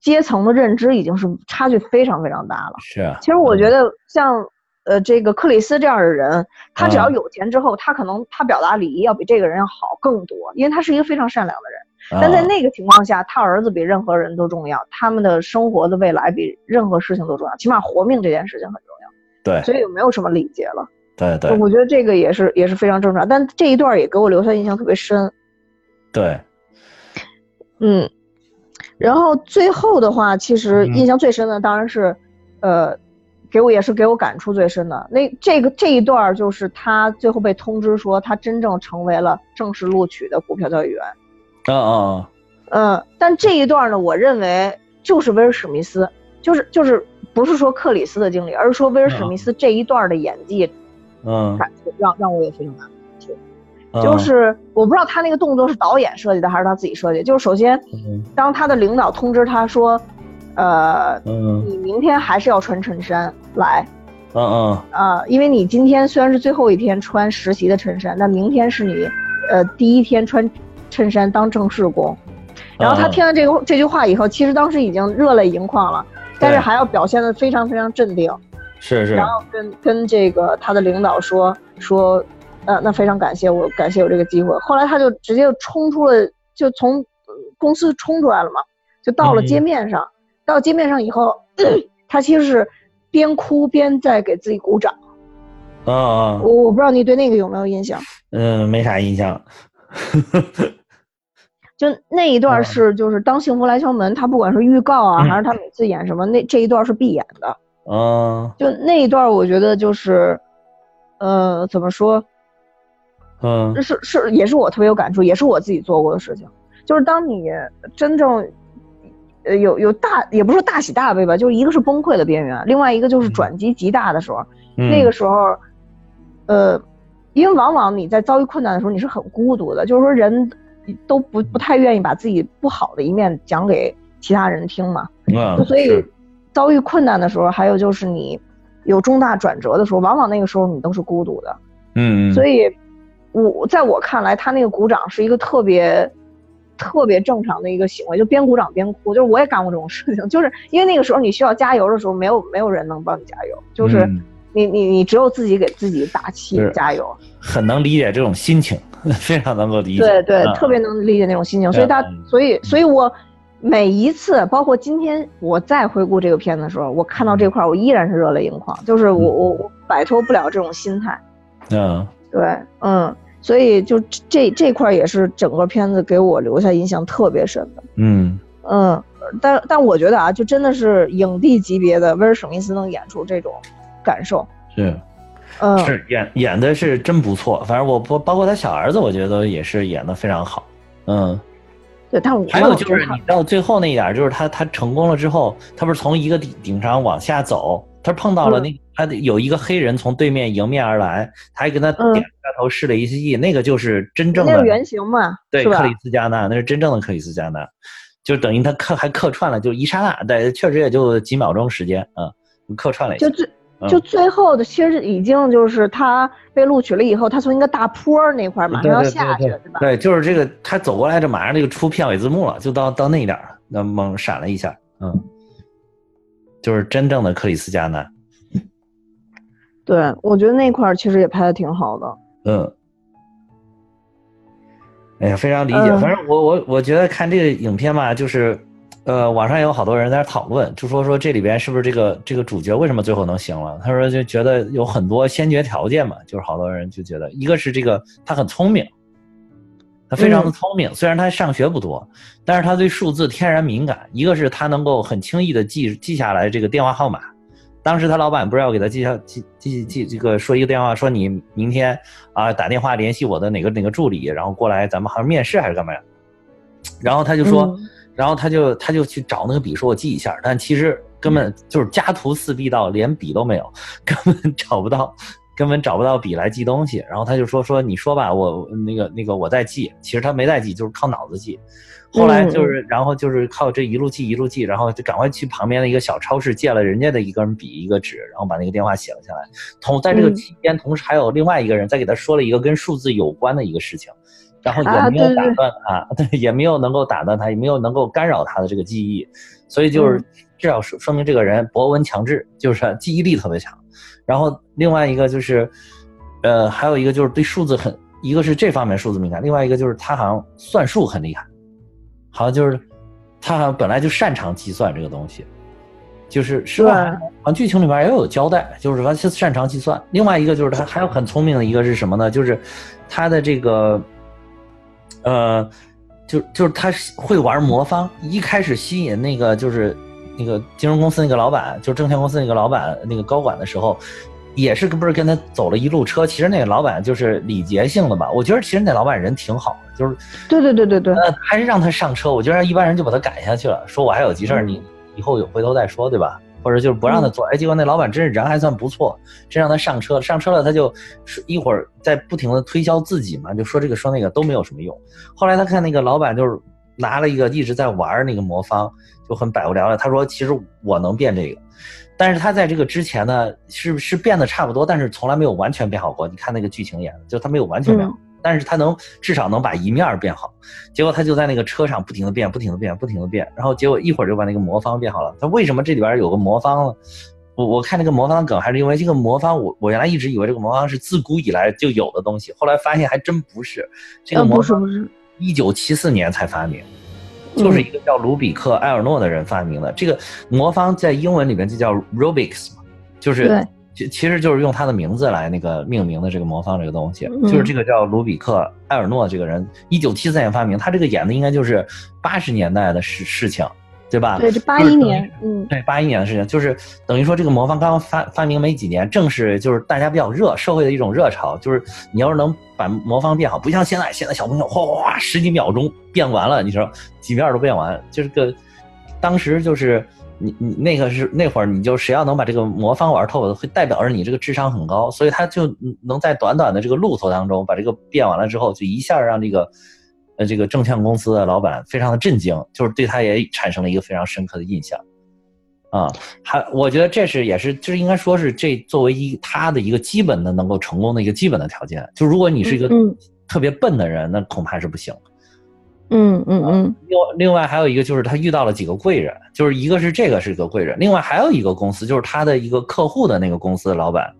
阶层的认知已经是差距非常非常大了。是啊，其实我觉得像呃这个克里斯这样的人，他只要嗯。有钱之后，他可能他表达礼仪要比这个人要好更多，因为他是一个非常善良的人。但在啊那个情况下，他儿子比任何人都重要，他们的生活的未来比任何事情都重要，起码活命这件事情很重要，对。所以就没有什么礼节了。对对我觉得这个也是也是非常正常，但这一段也给我留下印象特别深。对，嗯，然后最后的话，其实嗯印象最深的当然是，呃，给我也是给我感触最深的。那这个这一段儿就是他最后被通知说他真正成为了正式录取的股票交易员。啊啊嗯，但这一段呢，我认为就是威尔史密斯，就是就是不是说克里斯的经历，而是说威尔史密斯这一段的演技嗯，感觉让让我也非常大的感触。嗯就是我不知道他那个动作是导演设计的还是他自己设计。就是首先，嗯当他的领导通知他说，呃，嗯你明天还是要穿衬衫来嗯嗯啊、因为你今天虽然是最后一天穿实习的衬衫，但明天是你呃第一天穿衬衫当正式工。然后他嗯听了这个这句话以后，其实当时已经热泪盈眶了，但是还要表现的非常非常镇定，是是然后跟跟这个他的领导说说，呃，那非常感谢我，感谢有这个机会。后来他就直接冲出了，就从呃公司冲出来了嘛，就到了嗯街面上。到街面上以后，他其实是边哭边在给自己鼓掌。啊啊我我不知道你对那个有没有印象？嗯没啥印象，就那一段嗯是，就是当幸福来敲门，他不管是预告啊，嗯还是他每次演什么，那这一段是必演的。嗯就那一段，我觉得就是，呃，怎么说？嗯是是，也是我特别有感触，也是我自己做过的事情。就是当你真正，呃，有有大，也不是说大喜大悲吧，就是一个是崩溃的边缘，另外一个就是转机极大的时候，嗯那个时候，呃，因为往往你在遭遇困难的时候，你是很孤独的，就是说人都不不太愿意把自己不好的一面讲给其他人听嘛。嗯，所以是遭遇困难的时候，还有就是你有重大转折的时候，往往那个时候你都是孤独的。嗯嗯，所以，我在我看来，他那个鼓掌是一个特别特别正常的一个行为，就边鼓掌边哭。就是我也干过这种事情，就是因为那个时候你需要加油的时候，没有没有人能帮你加油，就是嗯你你你只有自己给自己打气加油。很能理解这种心情，非常能够理解，对对，嗯特别能理解那种心情。所以他嗯，所以所以我每一次，包括今天我再回顾这个片子的时候，我看到这块儿，我依然是热泪盈眶，就是我我我摆脱不了这种心态。嗯对，嗯，所以就这这块儿也是整个片子给我留下印象特别深的。嗯嗯，但但我觉得啊，就真的是影帝级别的威尔史密斯能演出这种感受。是。嗯，是演演的是真不错，反正我包包括他小儿子，我觉得也是演的非常好。嗯，对，但我还有就是他你到最后那一点儿，就是他他成功了之后，他不是从一个顶顶上往下走，他碰到了嗯那他有一个黑人从对面迎面而来，他还跟他嗯点下头示了一示意，那个就是真正的那是原型嘛，对克里？斯加纳，那是真正的克里斯加纳。就等于他客还客串了，就一刹那，对确实也就几秒钟时间啊，客串了一下。就最就最后的，其实已经就是他被录取了以后，他从一个大坡那块马上要下去，对吧？对，就是这个，他走过来，这马上这个出片尾字幕了，就到到那一点了，那猛闪了一下，嗯，就是真正的克里斯加南。对，我觉得那块其实也拍的挺好的。嗯。哎呀，非常理解。反正我我我觉得看这个影片吧，就是，呃，网上有好多人在那讨论，就说说这里边是不是这个这个主角为什么最后能行了？他说就觉得有很多先决条件嘛，就是好多人就觉得，一个是这个他很聪明，他非常的聪明，虽然他上学不多，但是他对数字天然敏感。一个是他能够很轻易的记记下来这个电话号码。当时他老板不是要给他记下记记记这个说一个电话，说你明天啊打电话联系我的哪个哪个助理，然后过来咱们好像面试还是干嘛呀？然后他就说，然后他就他就去找那个笔说，我记一下，但其实根本就是家徒四壁到连笔都没有，根本找不到，根本找不到笔来记东西。然后他就说说你说吧，我那个那个我在记，其实他没在记，就是靠脑子记。后来就是，然后就是靠这一路记一路记，然后就赶快去旁边的一个小超市借了人家的一根笔一个纸，然后把那个电话写了下来。同在这个期间，同时还有另外一个人在给他说了一个跟数字有关的一个事情，然后也没有打断他，对，也没有能够打断他，也没有能够干扰他的这个记忆。所以就是至少说说明这个人博闻强志，就是记忆力特别强。然后另外一个就是，呃，还有一个就是对数字很，一个是这方面数字敏感，另外一个就是他好像算术很厉害。好像就是，他好像本来就擅长计算这个东西，就是是吧？好像剧情里面也有交代，就是他擅长计算。另外一个就是他还有很聪明的一个是什么呢？就是他的这个，呃，就就是他会玩魔方。一开始吸引那个就是那个金融公司那个老板，就是证券公司那个老板那个高管的时候。也是不是跟他走了一路车？其实那个老板就是礼节性的吧。我觉得其实那老板人挺好的，就是对对对对对，呃，还是让他上车。我觉得一般人就把他赶下去了，说我还有急事儿，你以后有回头再说，对吧？或者就是不让他做。哎，结果那老板真是人还算不错，真让他上车了。上车了，他就一会儿在不停的推销自己嘛，就说这个说那个都没有什么用。后来他看那个老板就是拿了一个一直在玩那个魔方，就很百无聊赖。他说其实我能变这个。但是他在这个之前呢，是是变得差不多，但是从来没有完全变好过。你看那个剧情演的，就他没有完全变好，但是他能至少能把一面变好。结果他就在那个车上不停的变，不停的变，不停的变，然后结果一会儿就把那个魔方变好了。他为什么这里边有个魔方呢？我我看那个魔方梗，还是因为这个魔方，我我原来一直以为这个魔方是自古以来就有的东西，后来发现还真不是。这个魔方一九七四年才发明。就是一个叫卢比克·埃尔诺的人发明的这个魔方，在英文里面就叫 Rubik's，就是其其实就是用他的名字来那个命名的这个魔方这个东西，就是这个叫卢比克·埃尔诺这个人，一九七四年发明，他这个演的应该就是八十年代的事事情。对吧？对，这八一年，嗯，对，八一年的事情，就是等于说这个魔方刚刚发发明没几年，正是就是大家比较热，社会的一种热潮，就是你要是能把魔方变好，不像现在，现在小朋友哗哗哗十几秒钟变完了，你说几面都变完，就是个当时就是你你那个是那会儿，你就谁要能把这个魔方玩透，会代表着你这个智商很高，所以他就能在短短的这个路途当中把这个变完了之后，就一下让这个。呃，这个证券公司的老板非常的震惊，就是对他也产生了一个非常深刻的印象，啊，还我觉得这是也是就是应该说是这作为一他的一个基本的能够成功的一个基本的条件，就如果你是一个特别笨的人，那恐怕是不行。嗯嗯嗯。另另外还有一个就是他遇到了几个贵人，就是一个是这个是个贵人，另外还有一个公司就是他的一个客户的那个公司的老板，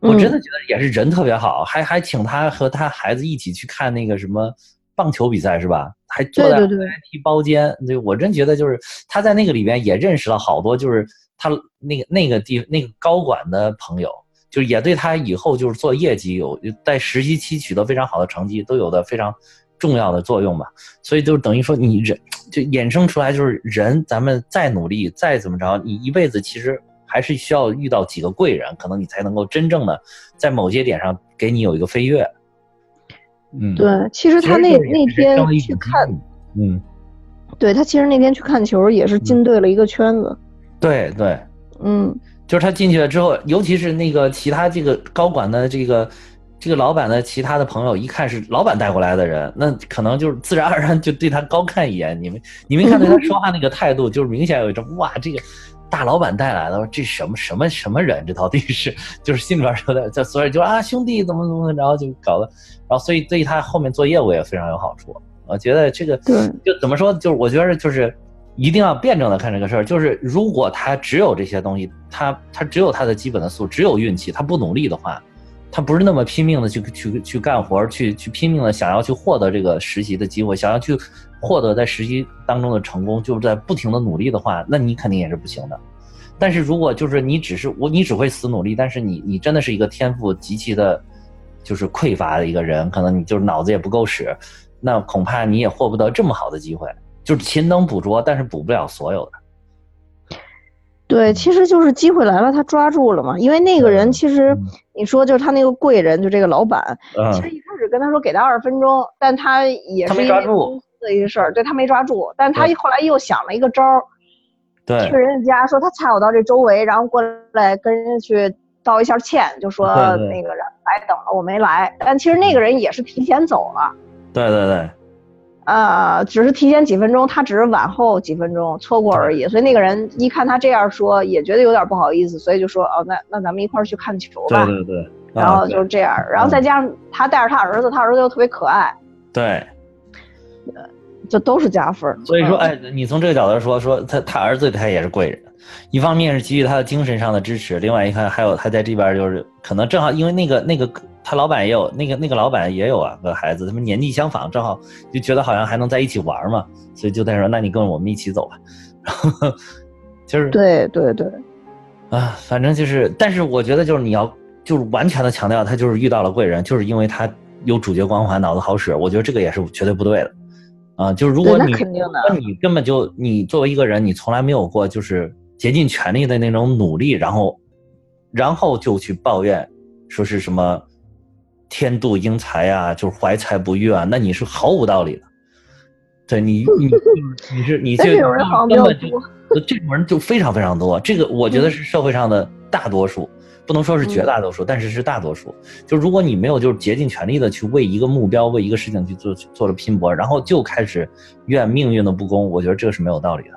我真的觉得也是人特别好，还还请他和他孩子一起去看那个什么。棒球比赛是吧？还坐在 VIP 包间，对我真觉得就是他在那个里边也认识了好多，就是他那个那个地那个高管的朋友，就也对他以后就是做业绩有在实习期取得非常好的成绩都有的非常重要的作用吧。所以就等于说你人就衍生出来就是人，咱们再努力再怎么着，你一辈子其实还是需要遇到几个贵人，可能你才能够真正的在某些点上给你有一个飞跃。嗯，对，其实他那那天去看，嗯，对他其实那天去看球也是进对了一个圈子，对对，嗯，就是他进去了之后，尤其是那个其他这个高管的这个这个老板的其他的朋友一看是老板带过来的人，那可能就是自然而然就对他高看一眼。你们你没看对他说话那个态度，就是明显有一种哇，这个大老板带来的，这什么什么什么人？这到底是就是心里边有点，这所以就啊兄弟怎么怎么，然后就搞得，然后所以对他后面做业务也非常有好处。我觉得这个就怎么说，就是我觉得就是一定要辩证的看这个事儿。就是如果他只有这些东西，他他只有他的基本的素，只有运气，他不努力的话。他不是那么拼命的去去去干活，去去拼命的想要去获得这个实习的机会，想要去获得在实习当中的成功，就是在不停的努力的话，那你肯定也是不行的。但是如果就是你只是我，你只会死努力，但是你你真的是一个天赋极其的，就是匮乏的一个人，可能你就是脑子也不够使，那恐怕你也获不得这么好的机会。就是勤能补拙，但是补不了所有的。对，其实就是机会来了，他抓住了嘛。因为那个人其实，你说就是他那个贵人，就这个老板，其实一开始跟他说给他二十分钟，但他也是因为公司的一个事儿，对他没抓住。但他后来又想了一个招儿，对，去人家家说他猜我到这周围，然后过来跟人家去道一下歉，就说那个人白等了，我没来。但其实那个人也是提前走了。对对对。呃，只是提前几分钟，他只是晚后几分钟错过而已，所以那个人一看他这样说，也觉得有点不好意思，所以就说哦，那那咱们一块儿去看球吧。对对对。然后就是这样，然后再加上他带着他儿子，他儿子又特别可爱。对。就都是加分。所以说，哎，你从这个角度说，说他他儿子他也是贵人，一方面是给予他的精神上的支持，另外一看还有他在这边就是可能正好因为那个那个。他老板也有那个那个老板也有啊个孩子，他们年纪相仿，正好就觉得好像还能在一起玩嘛，所以就在说，那你跟我们一起走吧。然后就是对对对，啊，反正就是，但是我觉得就是你要就是完全的强调他就是遇到了贵人，就是因为他有主角光环，脑子好使。我觉得这个也是绝对不对的啊。就是如果你那你根本就你作为一个人，你从来没有过就是竭尽全力的那种努力，然后然后就去抱怨说是什么。天妒英才啊，就是怀才不遇啊，那你是毫无道理的。对你，你你是你这 根本就这种人就非常非常多。这个我觉得是社会上的大多数，不能说是绝大多数，但是是大多数。就如果你没有就是竭尽全力的去为一个目标、为一个事情去做做了拼搏，然后就开始怨命运的不公，我觉得这个是没有道理的。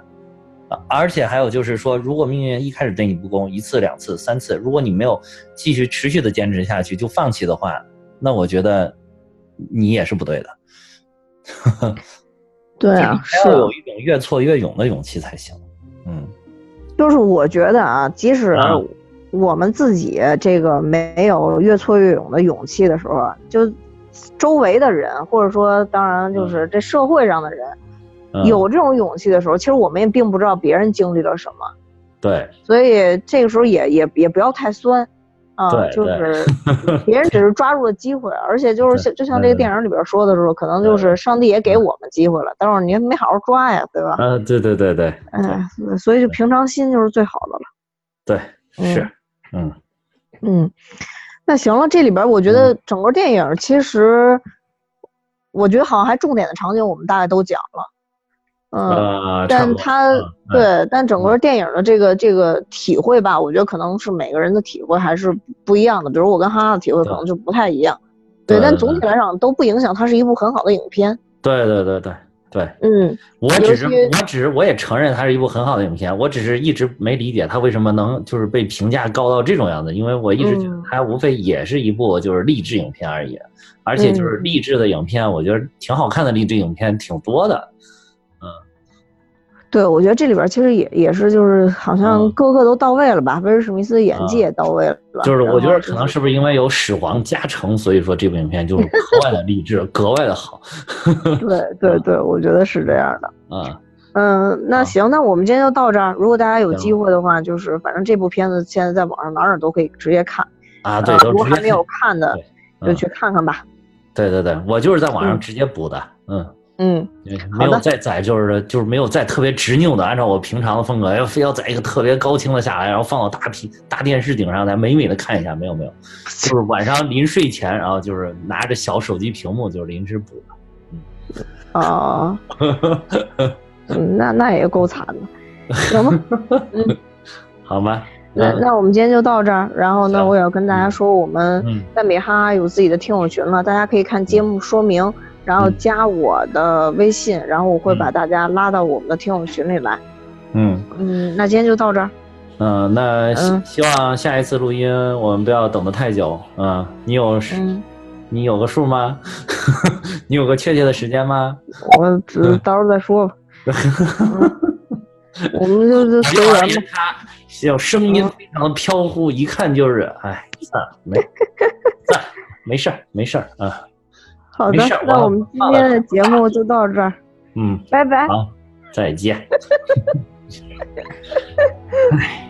啊，而且还有就是说，如果命运一开始对你不公，一次、两次、三次，如果你没有继续持续的坚持下去，就放弃的话。那我觉得你也是不对的，对啊，是要有一种越挫越勇的勇气才行。嗯，就是我觉得啊，即使我们自己这个没有越挫越勇的勇气的时候，就周围的人，或者说当然就是这社会上的人，有这种勇气的时候，其实我们也并不知道别人经历了什么。对，所以这个时候也也也不要太酸。啊，就是 别人只是抓住了机会，而且就是像就像这个电影里边说的时候，可能就是上帝也给我们机会了，但是您没好好抓呀，对吧？嗯，对对对对。哎，所以就平常心就是最好的了。对，是，嗯嗯。那行了，这里边我觉得整个电影其实，我觉得好像还重点的场景我们大概都讲了。嗯，但他对，但整个电影的这个这个体会吧，我觉得可能是每个人的体会还是不一样的。比如我跟哈哈的体会可能就不太一样，对，但总体来讲都不影响它是一部很好的影片。对对对对对，嗯，我只是我只是我也承认它是一部很好的影片，我只是一直没理解它为什么能就是被评价高到这种样子，因为我一直觉得它无非也是一部就是励志影片而已，而且就是励志的影片，我觉得挺好看的励志影片挺多的。对，我觉得这里边其实也也是，就是好像各个都到位了吧。威尔史密斯的演技也到位了。就是我觉得可能是不是因为有始皇加成，所以说这部影片就是格外的励志，格外的好。对对对，我觉得是这样的。嗯嗯，那行，那我们今天就到这儿。如果大家有机会的话，就是反正这部片子现在在网上哪哪都可以直接看啊。对，如果还没有看的，就去看看吧。对对对，我就是在网上直接补的。嗯。嗯，没有再载，就是就是没有再特别执拗的按照我平常的风格，要非要载一个特别高清的下来，然后放到大屏大电视顶上，再美美的看一下。没有没有，就是晚上临睡前，然后就是拿着小手机屏幕，就是临时补的。嗯，啊，那那也够惨的，行吗？嗯，好吧。那嗯那我们今天就到这儿。然后呢，我也要跟大家说，我们嗯在美哈哈有自己的听友群了，大家可以看节目说明，然后嗯加我的微信，然后我会把嗯大家拉到我们的听友群里来。嗯嗯，那今天就到这儿。嗯，那希嗯希望下一次录音我们不要等的太久嗯。你有嗯，你有个数吗？你有个确切的时间吗？我只嗯到时候再说吧。嗯 我们就就随缘吧。他小声音非常的飘忽，一看就是，哎，算了，没，算了，没事儿，没事儿啊。好的那我们今天的节目就到这儿，嗯，拜拜。好，再见。哎